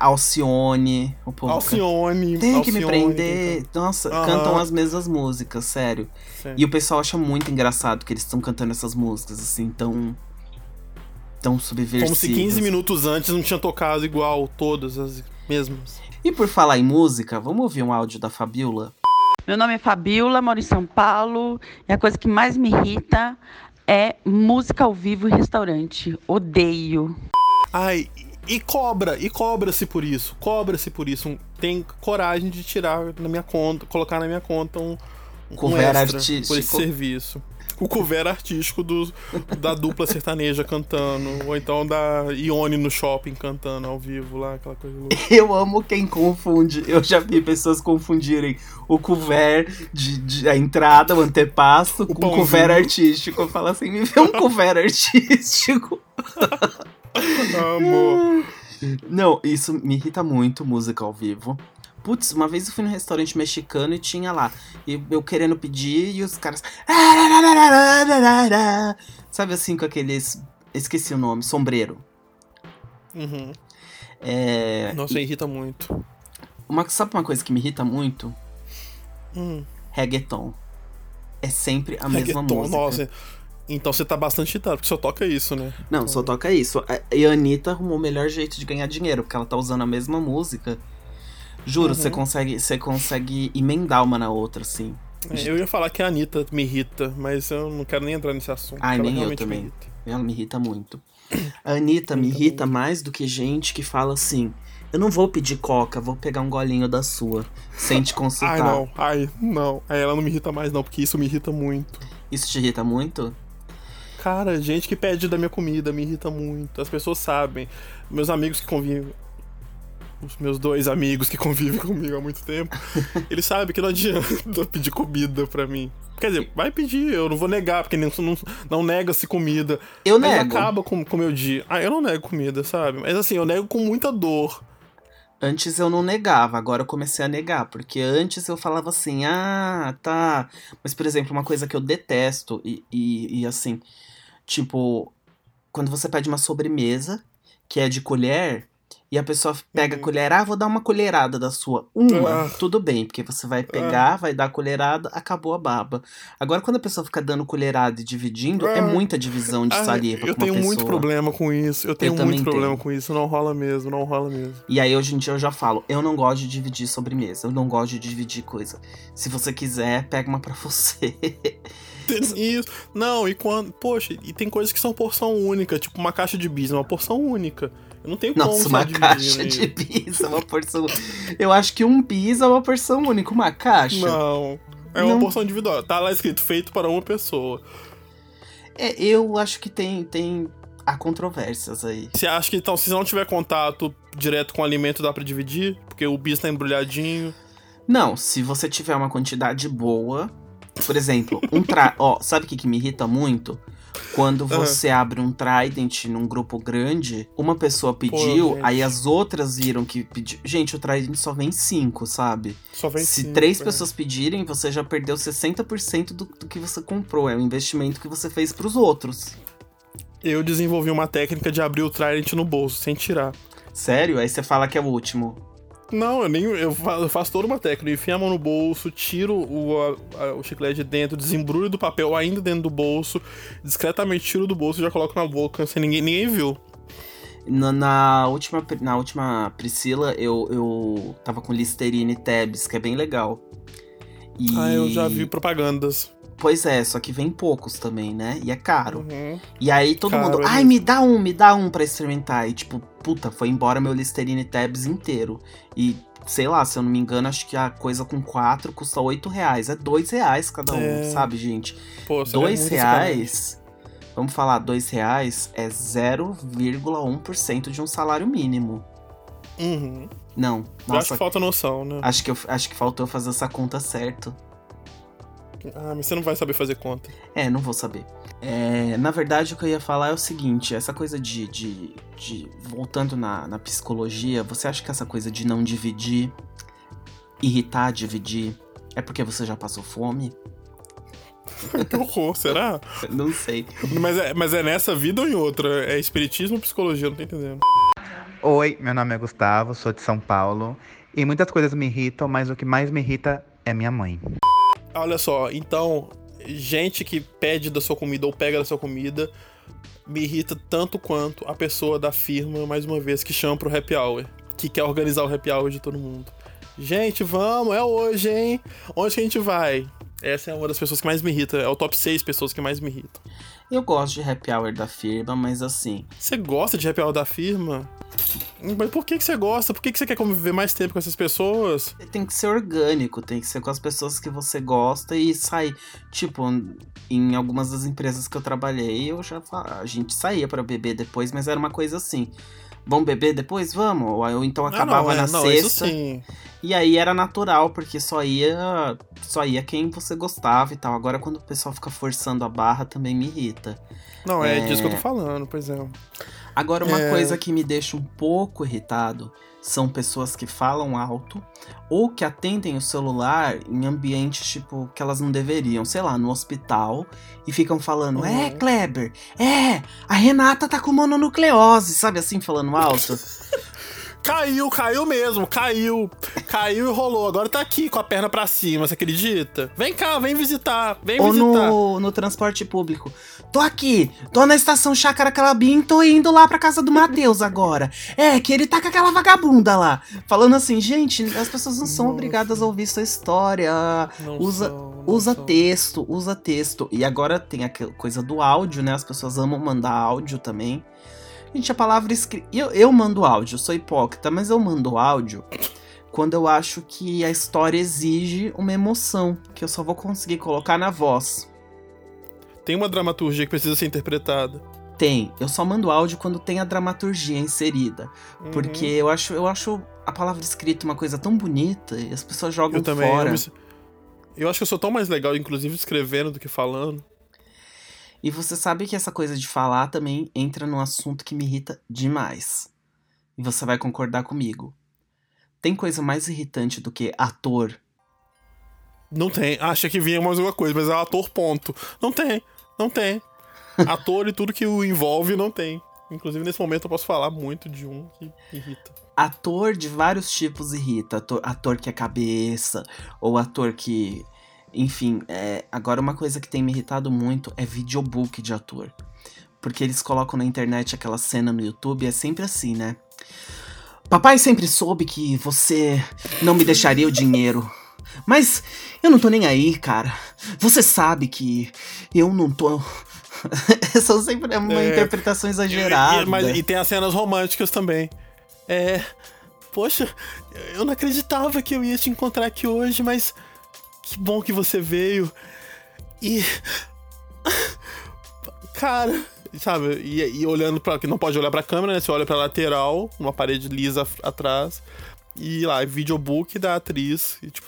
Alcione, o povo Alcione. tem que me Alcione, prender. tem Nossa, Aham. cantam as mesmas músicas, sério. Sim. E o pessoal acha muito engraçado que eles estão cantando essas músicas, assim, tão. tão subversivas. Como se 15 minutos antes não tinha tocado igual todas as mesmas. E por falar em música, vamos ouvir um áudio da Fabiola? Meu nome é Fabiola, moro em São Paulo. E a coisa que mais me irrita é música ao vivo em restaurante. Odeio. Ai, e e cobra, e cobra-se por isso. Cobra-se por isso. Um- Tem coragem de tirar na minha conta, colocar na minha conta um, um extra artístico. por esse serviço. O couvert artístico do, da dupla sertaneja cantando, ou então da Ione no shopping cantando ao vivo lá, aquela coisa louca. Eu amo quem confunde. Eu já vi pessoas confundirem o couvert de, de- a entrada, o antepasto, com o couvert artístico. Eu falo assim, me vê um couvert artístico. Amor. Não, isso me irrita muito, música ao vivo. Putz, uma vez eu fui num restaurante mexicano e tinha lá. E eu querendo pedir e os caras. Sabe assim, com aqueles. Esqueci o nome, sombreiro. Uhum. É. Nossa, irrita muito. Uma, sabe uma coisa que me irrita muito? Hum. Reggaeton. É sempre a mesma Reggaeton, música. Nossa, então você tá bastante irritado, porque só toca isso, né? Não, só toca isso. E a Anitta arrumou o melhor jeito de ganhar dinheiro, porque ela tá usando a mesma música. Juro, Uhum. você consegue, você consegue emendar uma na outra, assim. É, Eu ia falar que a Anitta me irrita, mas eu não quero nem entrar nesse assunto. Ai, nem eu também. Me. Ela me irrita muito. A Anitta me Irrita irrita mais do que gente que fala assim: eu não vou pedir coca, vou pegar um golinho da sua, sem te consultar. Ai, não. Ai, não. Aí ela não me irrita mais, não, porque isso me irrita muito. Isso te irrita muito? Cara, gente que pede da minha comida me irrita muito. As pessoas sabem. Meus amigos que convivem. Os meus dois amigos que convivem comigo há muito tempo, eles sabem que não adianta pedir comida pra mim. Quer dizer, vai pedir, eu não vou negar, porque não, não, não nega-se comida. Eu Mas nego. acaba com o meu dia. Ah, eu não nego comida, sabe? Mas assim, eu nego com muita dor. Antes eu não negava, agora eu comecei a negar, porque antes eu falava assim, ah, tá. Mas, por exemplo, uma coisa que eu detesto, e, e, e assim, tipo, quando você pede uma sobremesa, que é de colher, e a pessoa pega a Uhum. colher, ah, vou dar uma colherada da sua. Uma, Ah. tudo bem, porque você vai pegar, vai dar a colherada, acabou a baba. Agora, quando a pessoa fica dando colherada e dividindo, é Ah. muita divisão de Ah, saliva eu tenho muito problema com isso. Eu tenho também muito problema tenho. com isso. Não rola mesmo, não rola mesmo. E aí, hoje em dia, eu já falo, eu não gosto de dividir sobremesa, eu não gosto de dividir coisa. Se você quiser, pega uma pra você. Isso. Não, e quando. Poxa, e tem coisas que são porção única, tipo uma caixa de bis, é uma porção única. Eu não tenho como Nossa, uma caixa de é uma porção. Eu acho que um bis é uma porção única, uma caixa. Não. É uma Não. porção individual. Tá lá escrito feito para uma pessoa. É, eu acho que tem, tem. Há controvérsias aí. Você acha que então, se não tiver contato direto com o alimento, dá pra dividir? Porque o bis tá embrulhadinho. Não, se você tiver uma quantidade boa. Por exemplo, um tra... Ó, sabe o que, que me irrita muito? Quando você abre um Trident num grupo grande, uma pessoa pediu, gente. aí as outras viram que pediu. Gente, o Trident só vem cinco, sabe? Só vem Se cinco, três é. pessoas pedirem, você já perdeu 60% do, do que você comprou. É o investimento que você fez pros outros. Eu desenvolvi uma técnica de abrir o Trident no bolso, sem tirar. Sério? Aí você fala que é o último. Não, eu nem. Eu fa- eu faço toda uma técnica. Eu enfio a mão no bolso, tiro o, a- o chiclete de dentro, desembrulho do papel ainda dentro do bolso, discretamente tiro do bolso e já coloco na boca, sem ninguém, ninguém viu. Na, na última, na última Priscila, eu, eu tava com Listerine Tabs, que é bem legal. E... Ah, eu já vi propagandas. Pois é, só que vem poucos também, né? E é caro. Uhum. E aí todo Caro, mundo, é ai, me dá um, me dá um pra experimentar. E tipo, puta, foi embora meu Listerine Tabs inteiro. E, sei lá, se eu não me engano, acho que a coisa com quatro custa oito reais. É dois reais cada um, É. sabe, gente? Pô, Dois reais, vamos falar, dois reais é 0,1% de um salário mínimo. Uhum. Não, Eu acho nossa, que falta noção, né? acho que, eu, acho que faltou eu fazer essa conta certo. Ah, mas você não vai saber fazer conta. É, não vou saber. É, na verdade, o que eu ia falar é o seguinte: essa coisa de. de, de- voltando na, na psicologia, você acha que essa coisa de não dividir, irritar, dividir, é porque você já passou fome? que horror, será? Não sei. Mas é, mas é nessa vida ou em outra? É espiritismo ou psicologia? Eu Não tô entendendo. Oi, meu nome é Gustavo, sou de São Paulo. E muitas coisas me irritam, mas o que mais me irrita é minha mãe. Olha só, então, gente que pede da sua comida ou pega da sua comida me irrita tanto quanto a pessoa da firma, mais uma vez, que chama pro happy hour. Que quer organizar o happy hour de todo mundo. Gente, vamos, é hoje, hein? Onde que a gente vai? Essa é uma das pessoas que mais me irrita. É o top 6 pessoas que mais me irritam. Eu gosto de happy hour da firma, mas assim, Você gosta de happy hour da firma? Mas por que, que você gosta? Por que, que você quer conviver mais tempo com essas pessoas? tem que ser orgânico, tem que ser com as pessoas que você gosta e sair. Tipo, em algumas das empresas que eu trabalhei, eu já a gente saía pra beber depois, mas era uma coisa assim. Vamos beber depois? Vamos. Ou então acabava ah, não, é, na não, sexta. E aí era natural, porque só ia. Só ia quem você gostava e tal. Agora quando o pessoal fica forçando a barra também me irrita. Não, é, É. disso que eu tô falando, pois é. Agora, uma É. coisa que me deixa um pouco irritado são pessoas que falam alto ou que atendem o celular em ambientes, tipo, que elas não deveriam, sei lá, no hospital, e ficam falando: É, Uhum. Kleber, é, a Renata tá com mononucleose, sabe assim, falando alto? Caiu, caiu mesmo, caiu. Caiu e rolou. Agora tá aqui com a perna pra cima, você acredita? Vem cá, vem visitar, vem ou visitar. no, no transporte público. Tô aqui, tô na estação Chácara Calabim, tô indo lá pra casa do Matheus agora. É, que ele tá com aquela vagabunda lá. Falando assim, gente, as pessoas não são Nossa. obrigadas a ouvir sua história. Não usa- são, não Usa são. texto, usa texto. E agora tem aquela coisa do áudio, né? As pessoas amam mandar áudio também. Gente, a palavra escrita. Eu, eu mando áudio, eu sou hipócrita, mas eu mando áudio quando eu acho que a história exige uma emoção, que eu só vou conseguir colocar na voz. Tem uma dramaturgia que precisa ser interpretada. Tem. Eu só mando áudio quando tem a dramaturgia inserida. Uhum. Porque eu acho, eu acho a palavra escrita uma coisa tão bonita e as pessoas jogam eu também. fora. Eu, eu acho que eu sou tão mais legal, inclusive, escrevendo do que falando. E você sabe que essa coisa de falar também entra num assunto que me irrita demais. E você vai concordar comigo. Tem coisa mais irritante do que ator Não tem. Acha que vinha mais alguma coisa, mas é ator, ponto. Não tem. Não tem. ator e tudo que o envolve, não tem. Inclusive, nesse momento, eu posso falar muito de um que irrita. ator de vários tipos irrita. Ator, ator que é cabeça, ou ator que. Enfim, é, agora uma coisa que tem me irritado muito é videobook de ator. Porque eles colocam na internet aquela cena no YouTube, é sempre assim, né? Papai sempre soube que você não me deixaria o dinheiro. Mas eu não tô nem aí, cara. Você sabe que eu não tô. São sempre uma É, interpretação E, exagerada. e- mas, e tem as cenas românticas também. É. Poxa, eu não acreditava que eu ia te encontrar aqui hoje, mas que bom que você veio. E. Cara, sabe? E, e olhando pra. que não pode olhar pra câmera, né? Você olha pra lateral, uma parede lisa atrás. E lá, videobook da atriz. E, tipo.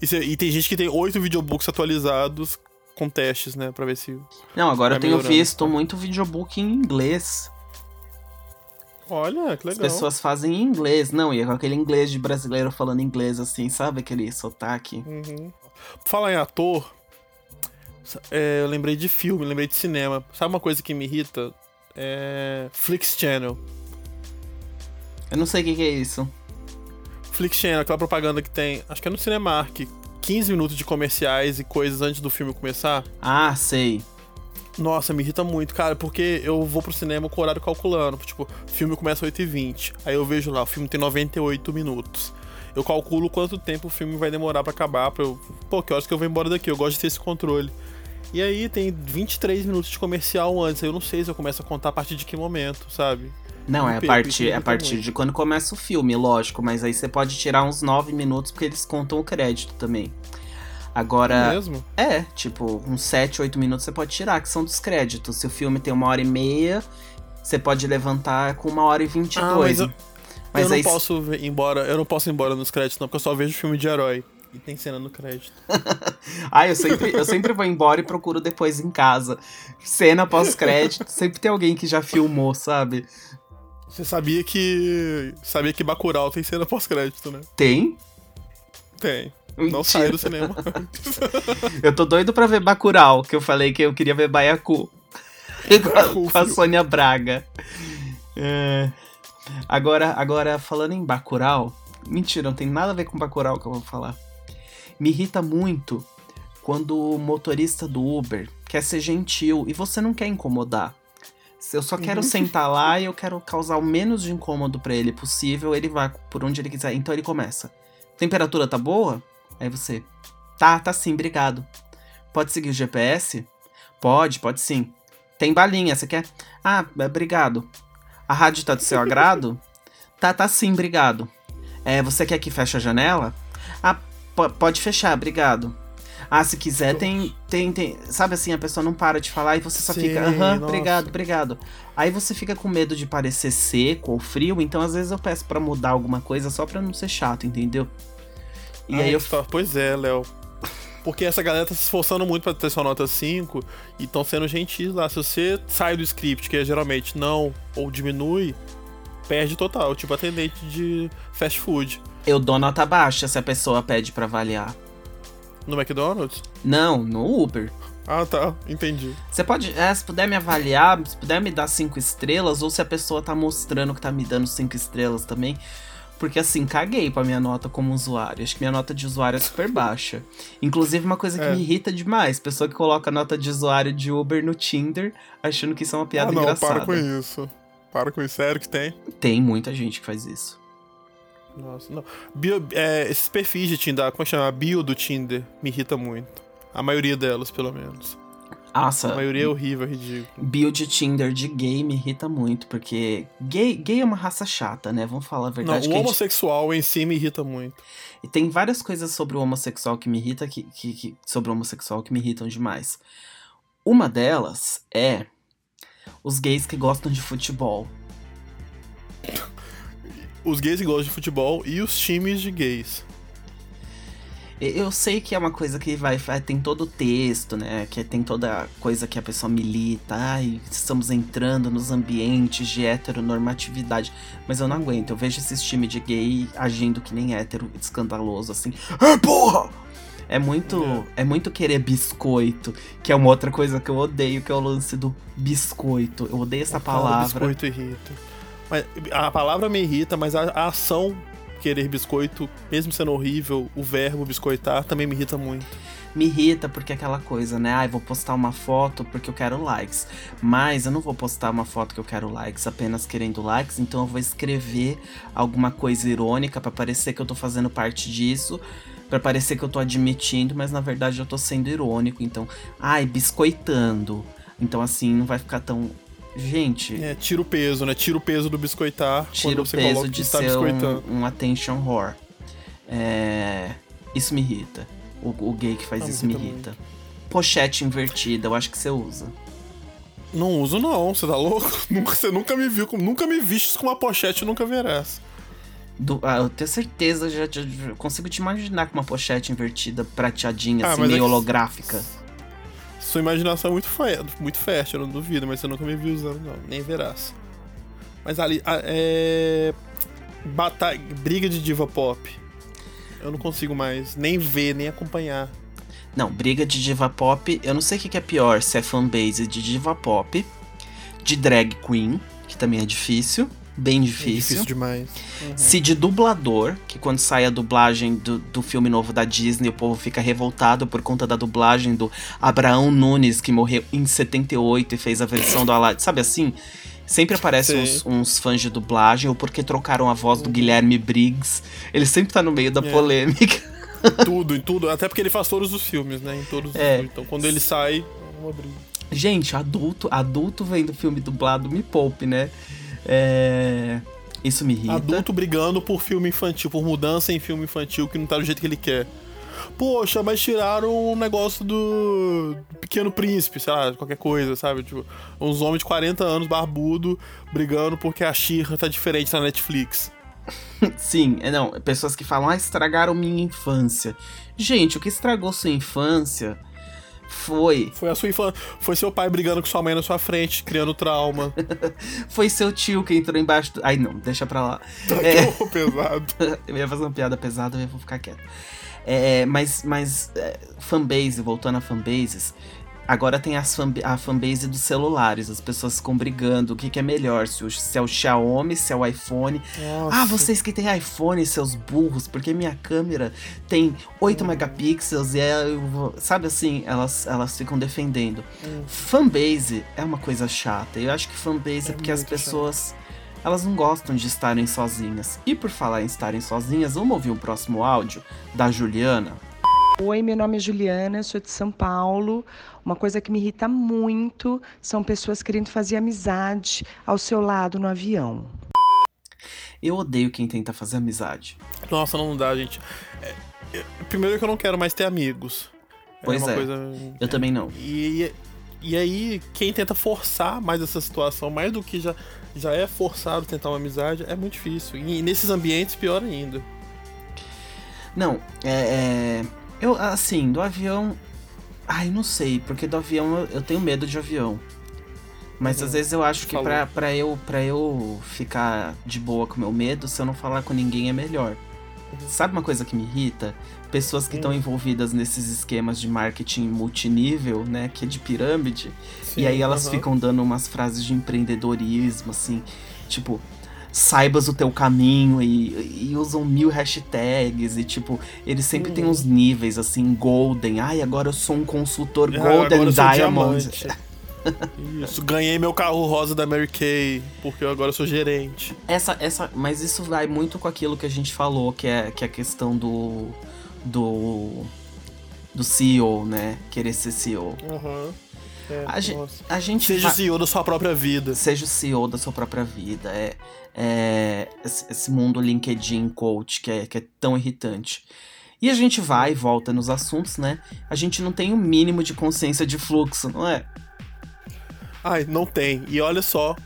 E, cê- e tem gente que tem oito videobooks atualizados com testes, né? Pra ver se. Não, agora eu tenho melhorando. visto muito videobook em inglês. Olha, que As legal. pessoas fazem em inglês. Não, e é com aquele inglês de brasileiro falando inglês assim, sabe? Aquele sotaque. Uhum. Falar em ator, é, eu lembrei de filme, lembrei de cinema. Sabe uma coisa que me irrita? É. Flix Channel. Eu não sei o que, que é isso. Flix Channel, aquela propaganda que tem, acho que é no Cinemark, 15 minutos de comerciais e coisas antes do filme começar. Ah, sei. Nossa, me irrita muito, cara, porque eu vou pro cinema com o horário calculando. Tipo, o filme começa às 8h20. Aí eu vejo lá, o filme tem 98 minutos. Eu calculo quanto tempo o filme vai demorar pra acabar, pra eu. Pô, que horas que eu vou embora daqui? Eu gosto de ter esse controle. E aí tem 23 minutos de comercial antes. aí Eu não sei se eu começo a contar a partir de que momento, sabe? Não, é a partir, é a partir muito. de quando começa o filme, lógico. Mas aí você pode tirar uns 9 minutos porque eles contam o crédito também. Agora, mesmo? é, tipo, uns 7, 8 minutos você pode tirar, que são dos créditos. Se o filme tem uma hora e meia, você pode levantar com uma hora e 22. Ah, mas eu- Mas eu não aí- posso ir embora. Eu não posso ir embora nos créditos, não, porque eu só vejo filme de herói. E tem cena no crédito. Ah, eu sempre, eu sempre vou embora e procuro depois em casa. Cena pós-crédito, sempre tem alguém que já filmou, sabe? Você sabia que. Sabia que Bacurau tem cena pós-crédito, né? Tem? Tem. Não Mentira. sai do cinema. Eu tô doido pra ver Bacurau, que eu falei que eu queria ver Baiacu. Com a. Sônia Braga. É. Agora, agora, falando em Bacurau... Mentira, não tem nada a ver com Bacurau que eu vou falar. Me irrita muito quando o motorista do Uber quer ser gentil e você não quer incomodar. Se eu só quero Uhum. sentar lá e eu quero causar o menos de incômodo pra ele possível, ele vai por onde ele quiser. Então ele começa. Temperatura tá boa? Aí você. Tá, tá sim, obrigado. Pode seguir o GPS? Pode, pode sim. Tem balinha, você quer? Ah, obrigado. A rádio tá do seu agrado? Tá, tá sim, obrigado. É, você quer que feche a janela? Ah, po- pode fechar, obrigado. Ah, se quiser, tem, tem, tem. Sabe assim, a pessoa não para de falar e você só Sim, fica, aham, nossa. obrigado, obrigado. Aí você fica com medo de parecer seco ou frio, então às vezes eu peço pra mudar alguma coisa só pra não ser chato, entendeu? E Ah, aí eu. tá. Pois é, Léo. Porque essa galera tá se esforçando muito pra ter sua nota 5 e estão sendo gentis lá. Se você sai do script, que é geralmente não ou diminui, perde total. Tipo atendente de fast food. Eu dou nota baixa se a pessoa pede pra avaliar. No McDonald's? Não, no Uber. Ah, tá. Entendi. Você pode, é, se puder me avaliar, se puder me dar cinco estrelas, ou se a pessoa tá mostrando que tá me dando cinco estrelas também. Porque assim, caguei pra minha nota como usuário. Acho que minha nota de usuário é super baixa. Inclusive, uma coisa que É. me irrita demais: pessoa que coloca nota de usuário de Uber no Tinder, achando que isso é uma piada ah, não, engraçada. para com isso. Para com isso. Sério que tem? Tem muita gente que faz isso. Nossa, não. Bio, é, esses perfis de Tinder, como é que chama? A bio do Tinder me irrita muito. A maioria delas, pelo menos. Nossa, A maioria é horrível, é ridículo. de Tinder de gay me irrita muito, porque gay, gay é uma raça chata, né? Vamos falar a Não, verdade. o que a gente- homossexual em si me irrita muito. E tem várias coisas sobre o homossexual que me irrita, que, que- que- sobre o homossexual que me irritam demais. Uma delas é Os gays que gostam de futebol. Os gays que gostam de futebol e os times de gays. Eu sei que é uma coisa que vai, tem todo o texto, né? Que tem toda coisa que a pessoa milita. Ai, estamos entrando nos ambientes de heteronormatividade. Mas eu não aguento. Eu vejo esses times de gay agindo que nem hétero, escandaloso, assim. É porra! É muito, é. é muito querer biscoito, que é uma outra coisa que eu odeio, que é o lance do biscoito. Eu odeio essa palavra. Biscoito irrita. Mas a palavra me irrita, mas a, a ação querer biscoito, mesmo sendo horrível, o verbo biscoitar também me irrita muito. Me irrita porque é aquela coisa, né? Ai, ah, vou postar uma foto porque eu quero likes. Mas eu não vou postar uma foto que eu quero likes apenas querendo likes, então eu vou escrever alguma coisa irônica para parecer que eu tô fazendo parte disso para parecer que eu tô admitindo, mas na verdade eu tô sendo irônico. Então, ai, biscoitando. Então, assim, não vai ficar tão Gente. É, tira o peso, né? Tira o peso do biscoitar. Tira o peso de ser um, um, attention whore. É, isso me irrita. O, o gay que faz ah, isso me irrita. Muito. Pochete invertida, eu acho que você usa. Não uso não, você tá louco? Nunca, você nunca me viu, nunca me viste com uma pochete, nunca verás. Do, ah, eu tenho certeza, já, já, consigo te imaginar com uma pochete invertida, prateadinha, ah, assim, meio é que... Sua imaginação é muito, muito fértil, eu não duvido, mas você nunca me viu usando, não. Nem verás. Mas ali, é. Batalha, briga de diva pop. Eu não consigo mais nem ver, nem acompanhar. Não, briga de diva pop, eu não sei o que é pior, se é fanbase de diva pop, de drag queen, que também é difícil, bem difícil. É difícil demais. Uhum. Se de dublador, que quando sai a dublagem do, do filme novo da Disney, o povo fica revoltado por conta da dublagem do Abraão Nunes, que morreu em 78 e fez a versão do Aladdin. Sabe assim? Sempre aparecem uns, uns, fãs de dublagem, ou porque trocaram a voz do uhum. Guilherme Briggs. Ele sempre tá no meio da é. polêmica. tudo, em tudo. Até porque ele faz todos os filmes, né? Em todos é. os Então quando ele sai, é uma briga. Gente, adulto, adulto vendo filme dublado me poupe, né? É... Isso me irrita. Adulto brigando por filme infantil, por mudança em filme infantil que não tá do jeito que ele quer. Poxa, mas tiraram um negócio do Pequeno Príncipe, sei lá, qualquer coisa, sabe? Tipo, uns homens de 40 anos, barbudo, brigando porque a Xirra tá diferente na Netflix. Sim, é, não, pessoas que falam, ah, estragaram minha infância. Gente, o que estragou sua infância foi. Foi a sua infância. Foi seu pai brigando com sua mãe na sua frente, criando trauma. foi seu tio que entrou embaixo do. Ai, não, deixa pra lá. Tá é... pesado. eu ia fazer uma piada pesada, eu vou ficar quieto. É, mas, mas é, fanbase, voltando a fanbases, Agora tem as fan, a fanbase dos celulares, as pessoas ficam brigando o que, que é melhor, se, o, se é o Xiaomi, se é o iPhone. Nossa. Ah, vocês que têm iPhone, seus burros, porque minha câmera tem 8 hum. megapixels e é. Sabe assim, elas, elas ficam defendendo. Hum. Fanbase é uma coisa chata. Eu acho que fanbase é, é porque as pessoas. Chato. Elas não gostam de estarem sozinhas. E por falar em estarem sozinhas, vamos ouvir o próximo áudio da Juliana. Oi, meu nome é Juliana, sou de São Paulo. Uma coisa que me irrita muito são pessoas querendo fazer amizade ao seu lado no avião. Eu odeio quem tenta fazer amizade. Nossa, não dá, gente. É, é, primeiro que eu não quero mais ter amigos. É pois é. Coisa, eu é, também não. E, e aí, quem tenta forçar mais essa situação, mais do que já, já é forçado tentar uma amizade, é muito difícil. E nesses ambientes, pior ainda. Não, é, é eu, assim, do avião. Ai, não sei, porque do avião eu, eu tenho medo de avião. Mas uhum. às vezes eu acho que pra, pra, eu, pra eu ficar de boa com meu medo, se eu não falar com ninguém é melhor. Uhum. Sabe uma coisa que me irrita? Pessoas que estão uhum. envolvidas nesses esquemas de marketing multinível, né? Que é de pirâmide. Sim, e aí elas ficam dando umas frases de empreendedorismo, assim. Tipo, saibas o teu caminho e, e usam mil hashtags e tipo, eles sempre hum. têm uns níveis assim, golden. Ai, agora eu sou um consultor ah, golden diamond. Isso, ganhei meu carro rosa da Mary Kay, porque eu agora sou gerente. Essa, essa, mas isso vai muito com aquilo que a gente falou, que é, que é a questão do. do. do CEO, né? Querer ser CEO. Uhum. É, a, gente, a gente Seja o CEO da sua própria vida. Seja o CEO da sua própria vida. É, é esse mundo LinkedIn coach que é, que é tão irritante. E a gente vai e volta nos assuntos, né? A gente não tem o um mínimo de consciência de fluxo, não é? Ai, não tem. E olha só,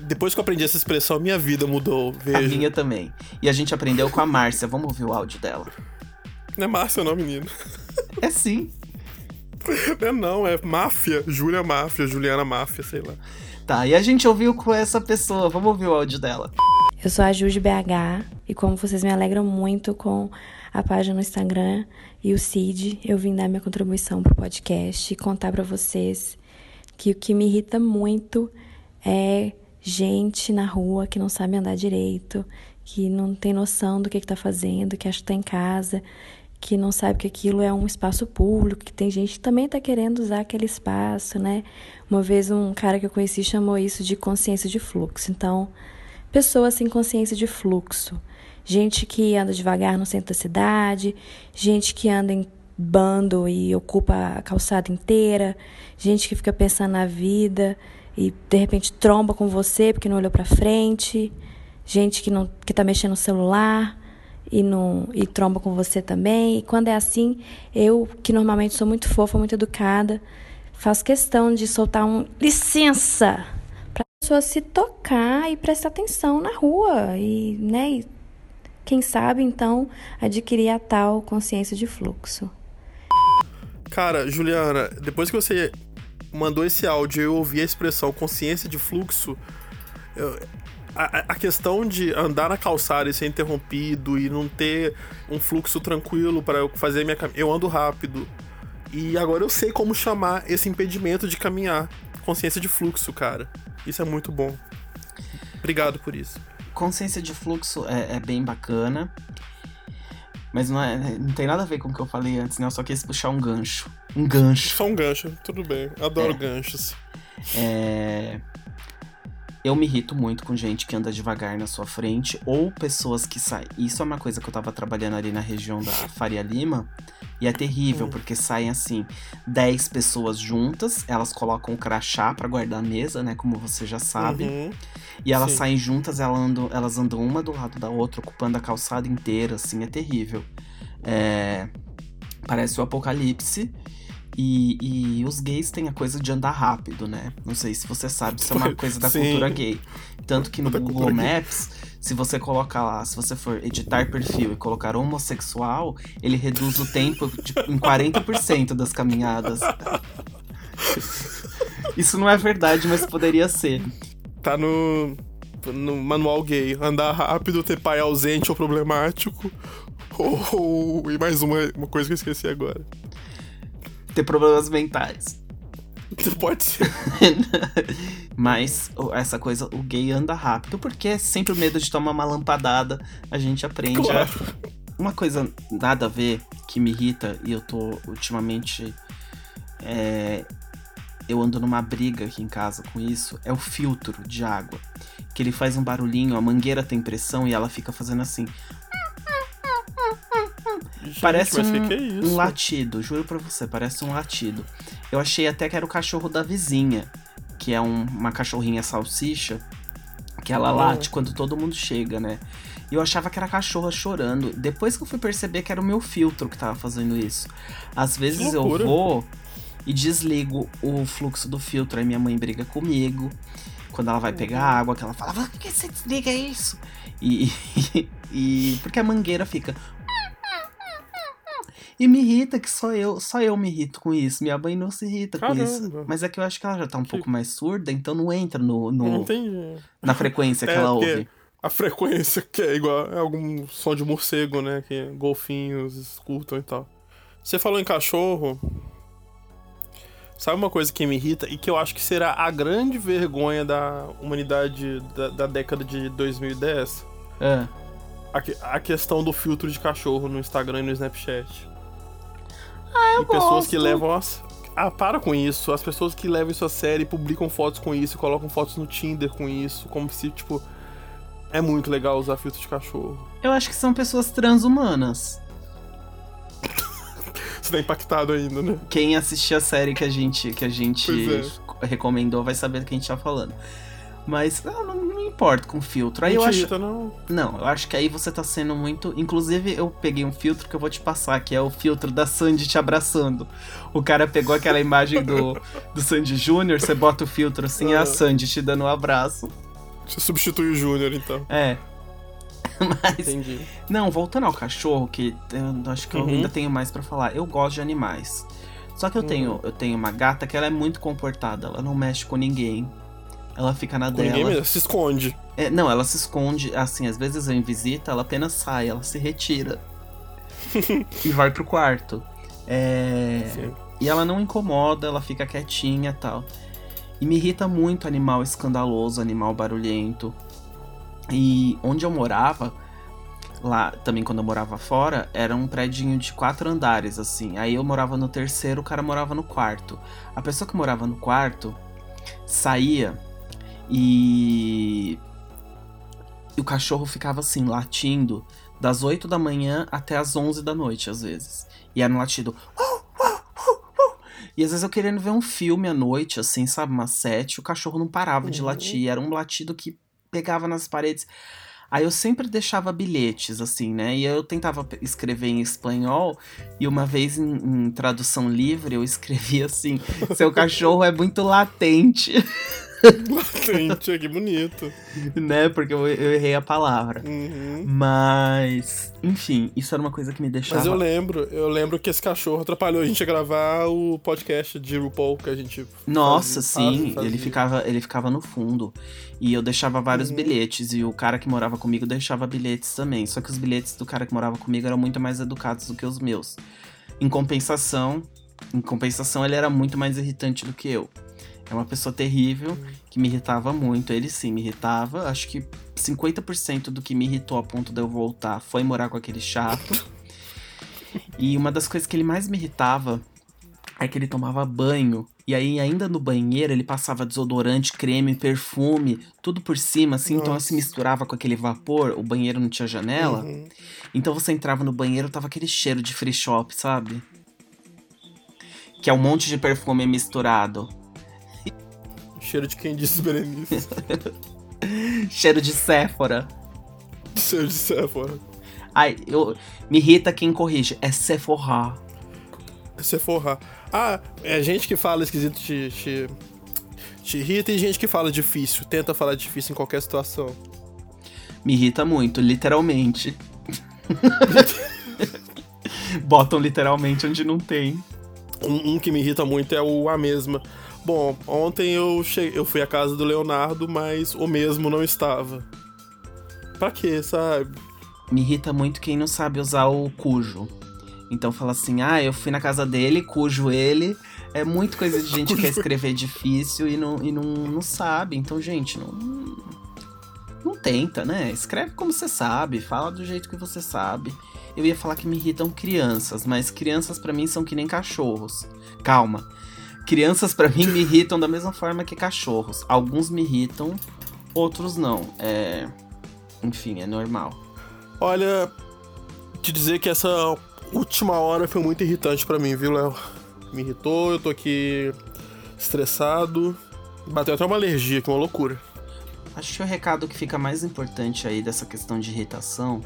depois que eu aprendi essa expressão, minha vida mudou. Veja. A minha também. E a gente aprendeu com a Márcia. Vamos ouvir o áudio dela. Não é Márcia, não, menino. É sim. Não é não, é Máfia. Júlia Máfia, Juliana Máfia, sei lá. Tá, e a gente ouviu com essa pessoa. Vamos ouvir o áudio dela. Eu sou a Ju de BH e como vocês me alegram muito com a página no Instagram e o Cid, eu vim dar minha contribuição pro podcast e contar para vocês que o que me irrita muito é gente na rua que não sabe andar direito, que não tem noção do que está fazendo, que acha que está em casa, que não sabe que aquilo é um espaço público, que tem gente que também está querendo usar aquele espaço, né? Uma vez um cara que eu conheci chamou isso de consciência de fluxo. Então, pessoas sem consciência de fluxo. Gente que anda devagar no centro da cidade, gente que anda em bando e ocupa a calçada inteira, gente que fica pensando na vida e de repente tromba com você porque não olhou para frente, gente que não que tá mexendo no celular e não e tromba com você também. E quando é assim, eu que normalmente sou muito fofa, muito educada, faço questão de soltar um licença para a pessoa se tocar e prestar atenção na rua e, né, e, quem sabe então adquirir a tal consciência de fluxo. Cara, Juliana, depois que você mandou esse áudio eu ouvi a expressão consciência de fluxo, eu, a, a, questão de andar na calçada e ser interrompido e não ter um fluxo tranquilo para eu fazer minha caminhada. Eu ando rápido. E agora eu sei como chamar esse impedimento de caminhar. Consciência de fluxo, cara. Isso é muito bom. Obrigado por isso. Consciência de fluxo é, é bem bacana. Mas não, é, não tem nada a ver com o que eu falei antes, né? Eu só quis puxar um gancho. Um gancho. Só um gancho, tudo bem. Adoro é. ganchos. É. Eu me irrito muito com gente que anda devagar na sua frente ou pessoas que saem. Isso é uma coisa que eu tava trabalhando ali na região da Faria Lima. E é terrível, hum. porque saem assim, 10 pessoas juntas, elas colocam o crachá para guardar a mesa, né? Como você já sabe. Uhum. E elas Sim. saem juntas, elas andam, elas andam uma do lado da outra, ocupando a calçada inteira, assim, é terrível. É... Parece o apocalipse. E, e, os gays têm a coisa de andar rápido, né? Não sei se você sabe, isso é uma coisa da Sim. cultura gay. Tanto que no da Google Maps, se você colocar lá, se você for editar perfil e colocar homossexual, ele reduz o tempo de, em 40% das caminhadas. Isso não é verdade, mas poderia ser. Tá no, no manual gay. Andar rápido, ter pai ausente ou problemático. Ou, ou, e mais uma, uma coisa que eu esqueci agora ter problemas mentais. Pode ser. Mas essa coisa, o gay anda rápido, porque é sempre o medo de tomar uma lampadada. A gente aprende claro. a... Uma coisa nada a ver que me irrita, e eu tô ultimamente. É... Eu ando numa briga aqui em casa com isso, é o filtro de água. Que ele faz um barulhinho, a mangueira tem pressão e ela fica fazendo assim. Gente, parece um, que é um, latido, juro pra você, parece um latido. Eu achei até que era o cachorro da vizinha, que é um, uma cachorrinha salsicha, que ela oh. late quando todo mundo chega, né? E eu achava que era a cachorra chorando. Depois que eu fui perceber que era o meu filtro que tava fazendo isso. Às vezes eu vou e desligo o fluxo do filtro, aí minha mãe briga comigo. Quando ela vai pegar uhum. água, que ela fala, por que você desliga isso? E, e, e porque a mangueira fica e me irrita que só eu, só eu me irrito com isso. Minha mãe não se irrita Caramba. com isso. Mas é que eu acho que ela já tá um que... pouco mais surda, então não entra no, no na frequência que é, ela ouve. A frequência que é igual é algum som de morcego, né? Que golfinhos escutam e tal. Você falou em cachorro. Sabe uma coisa que me irrita e que eu acho que será a grande vergonha da humanidade da, da década de 2010? É. A, a, questão do filtro de cachorro no Instagram e no Snapchat. Ah, eu e pessoas gosto. que levam as. Ah, para com isso. As pessoas que levam isso a sério e publicam fotos com isso, colocam fotos no Tinder com isso, como se, tipo. É muito legal usar filtro de cachorro. Eu acho que são pessoas transhumanas. Você tá impactado ainda, né? Quem assistiu a série que a gente, que a gente é. recomendou vai saber do que a gente tá falando. Mas não, não, importo com filtro. Aí eu acho. não. Não, eu acho que aí você tá sendo muito. Inclusive, eu peguei um filtro que eu vou te passar, que é o filtro da Sandy te abraçando. O cara pegou aquela imagem do, do Sandy Júnior, você bota o filtro assim, é a Ah. Sandy te dando um abraço. Você substitui o Júnior, então. É. Mas. Entendi. Não, voltando ao cachorro, que eu acho que eu Uhum. ainda tenho mais pra falar. Eu gosto de animais. Só que eu Uhum. tenho, eu tenho uma gata que ela é muito comportada, ela não mexe com ninguém. Ela fica na dela. ninguém se esconde. É, não, ela se esconde, assim, às vezes eu em visita, ela apenas sai, ela se retira. e vai pro quarto. É... Sim. E ela não incomoda, ela fica quietinha e tal. E me irrita muito animal escandaloso, animal barulhento. E onde eu morava, lá também quando eu morava fora, era um predinho de quatro andares, assim. Aí eu morava no terceiro, o cara morava no quarto. A pessoa que morava no quarto saía e. E o cachorro ficava assim, latindo, das 8 da manhã até as 11 da noite, às vezes. E era um latido. E às vezes eu querendo ver um filme à noite, assim, sabe, uma sete, o cachorro não parava de Uhum. latir. Era um latido que pegava nas paredes. Aí eu sempre deixava bilhetes, assim, né? E eu tentava escrever em espanhol, e uma vez em, em tradução livre eu escrevi assim: seu cachorro é muito latente, Latente, que bonito. né? Porque eu, eu errei a palavra. Uhum. Mas, enfim, isso era uma coisa que me deixava. Mas eu lembro, eu lembro que esse cachorro atrapalhou a gente a gravar o podcast de RuPaul que a gente. Nossa, fazia- sim, fazia. ele ficava, ele ficava no fundo. E eu deixava vários Uhum. bilhetes, e o cara que morava comigo deixava bilhetes também. Só que os bilhetes do cara que morava comigo eram muito mais educados do que os meus. Em compensação, em compensação, ele era muito mais irritante do que eu. É uma pessoa terrível, que me irritava muito. Ele sim me irritava. Acho que 50% do que me irritou a ponto de eu voltar foi morar com aquele chato. e uma das coisas que ele mais me irritava é que ele tomava banho. E aí, ainda no banheiro, ele passava desodorante, creme, perfume, tudo por cima, assim. Então, Nossa. se misturava com aquele vapor. O banheiro não tinha janela. Uhum. Então, você entrava no banheiro, tava aquele cheiro de free shop, sabe? Que é um monte de perfume misturado. Cheiro de quem disse Berenice. Cheiro de Sephora. Cheiro de Sephora. Ai, eu, me irrita quem corrige. É Sephora. Sephora. Ah, é gente que fala esquisito te, te, te irrita e gente que fala difícil. Tenta falar difícil em qualquer situação. Me irrita muito, literalmente. Botam literalmente onde não tem. Um, um que me irrita muito é o a mesma. Bom, ontem eu, cheguei, eu fui à casa do Leonardo, mas o mesmo não estava. Pra quê, sabe? Me irrita muito quem não sabe usar o cujo. Então fala assim, ah, eu fui na casa dele, cujo ele. É muito coisa de gente que quer escrever difícil e não, e não, não sabe. Então, gente, não. Não tenta, né? Escreve como você sabe, fala do jeito que você sabe. Eu ia falar que me irritam crianças, mas crianças pra mim são que nem cachorros. Calma. Crianças pra mim me irritam da mesma forma que cachorros. Alguns me irritam, outros não. É. Enfim, é normal. Olha, te dizer que essa última hora foi muito irritante pra mim, viu, Léo? Me irritou, eu tô aqui estressado. Bateu até uma alergia, que é uma loucura. Acho que o recado que fica mais importante aí dessa questão de irritação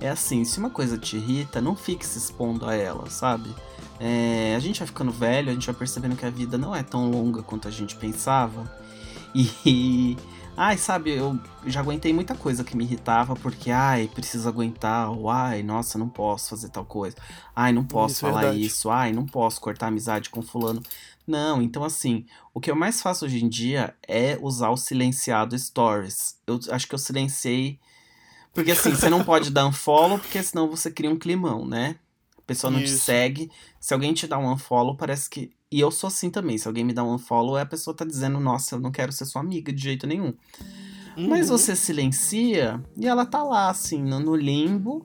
é assim: se uma coisa te irrita, não fique se expondo a ela, sabe? É, a gente vai ficando velho, a gente vai percebendo que a vida não é tão longa quanto a gente pensava. E. Ai, sabe, eu já aguentei muita coisa que me irritava, porque, ai, preciso aguentar, ou ai, nossa, não posso fazer tal coisa. Ai, não posso Isso é falar isso, ai, não posso cortar amizade com fulano. Não, então assim, o que eu mais faço hoje em dia é usar o silenciado stories. Eu acho que eu silenciei. Porque assim, você não pode dar unfollow, porque senão você cria um climão, né? A pessoa não te Isso. segue. Se alguém te dá um unfollow, parece que. E eu sou assim também. Se alguém me dá um unfollow, a pessoa tá dizendo, nossa, eu não quero ser sua amiga de jeito nenhum. Mas Uhum. você silencia e ela tá lá, assim, no, limbo.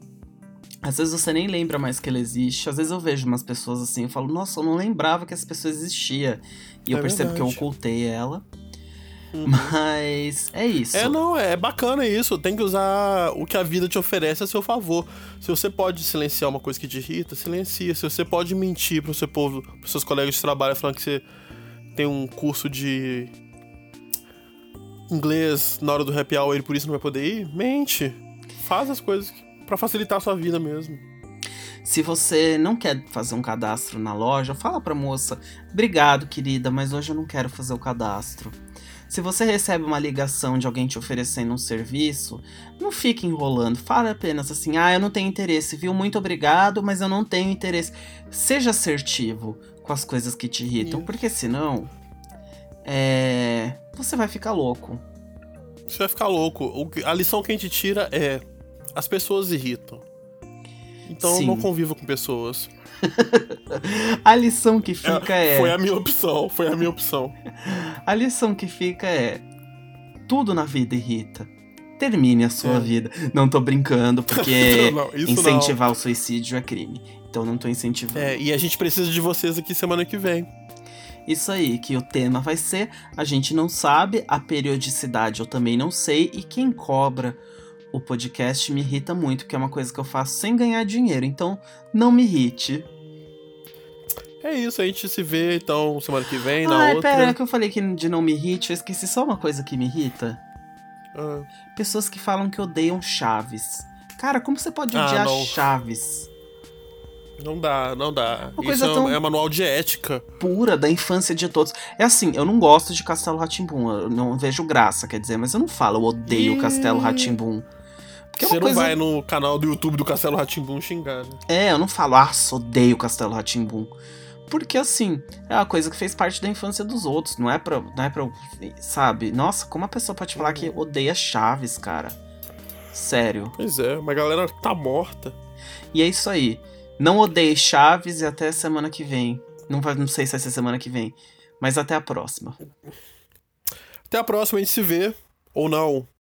Às vezes você nem lembra mais que ela existe. Às vezes eu vejo umas pessoas assim, eu falo, nossa, eu não lembrava que essa pessoa existia. E eu É percebo que eu verdade. ocultei ela. Uhum. Mas é isso. É, não, é bacana isso. Tem que usar o que a vida te oferece a seu favor. Se você pode silenciar uma coisa que te irrita, silencia. Se você pode mentir pro seu povo, pros seus colegas de trabalho, falando que você tem um curso de. inglês na hora do happy hour e por isso não vai poder ir? Mente. Faz as coisas para facilitar a sua vida mesmo. Se você não quer fazer um cadastro na loja, fala pra moça: "Obrigado, querida, mas hoje eu não quero fazer o cadastro". Se você recebe uma ligação de alguém te oferecendo um serviço, não fique enrolando. Fale apenas assim: "Ah, eu não tenho interesse, viu? Muito obrigado, mas eu não tenho interesse". Seja assertivo com as coisas que te irritam, porque senão é, você vai ficar louco. Você vai ficar louco. A lição que a gente tira é: as pessoas irritam. Então Sim. não conviva com pessoas. A lição que fica é, é, Foi a minha opção, foi a minha opção. a lição que fica é. Tudo na vida irrita. Termine a sua é. vida. Não tô brincando, porque não, incentivar não. o suicídio é crime. Então não tô incentivando. É, e a gente precisa de vocês aqui semana que vem. Isso aí, que o tema vai ser, a gente não sabe, a periodicidade eu também não sei, e quem cobra o podcast me irrita muito, porque é uma coisa que eu faço sem ganhar dinheiro, então não me irrite. É isso, a gente se vê então semana que vem, na Ai, outra. pera, que eu falei que de não me irrite, eu esqueci só uma coisa que me irrita. Ah. Pessoas que falam que odeiam Chaves. Cara, como você pode ah, odiar ah, Chaves? Não dá, não dá. Uma Isso é, é manual de ética. Pura da infância de todos. É assim, eu não gosto de Castelo Ratimbum, eu não vejo graça, quer dizer, mas eu não falo, eu odeio e... Castelo Ratimbum. Porque é Você é não coisa... vai no canal do YouTube do Castelo Ratimbum xingar, né? É, eu não falo, ah, odeio Castelo Ratimbum. Porque assim, é uma coisa que fez parte da infância dos outros, não é pra. Não é pra sabe? Nossa, como a pessoa pode falar que odeia Chaves, cara? Sério. Pois é, uma galera tá morta. E é isso aí. Não odeie Chaves e até semana que vem. Não, vai, não sei se vai ser semana que vem. Mas até a próxima. Até a próxima, a gente se vê. Ou não.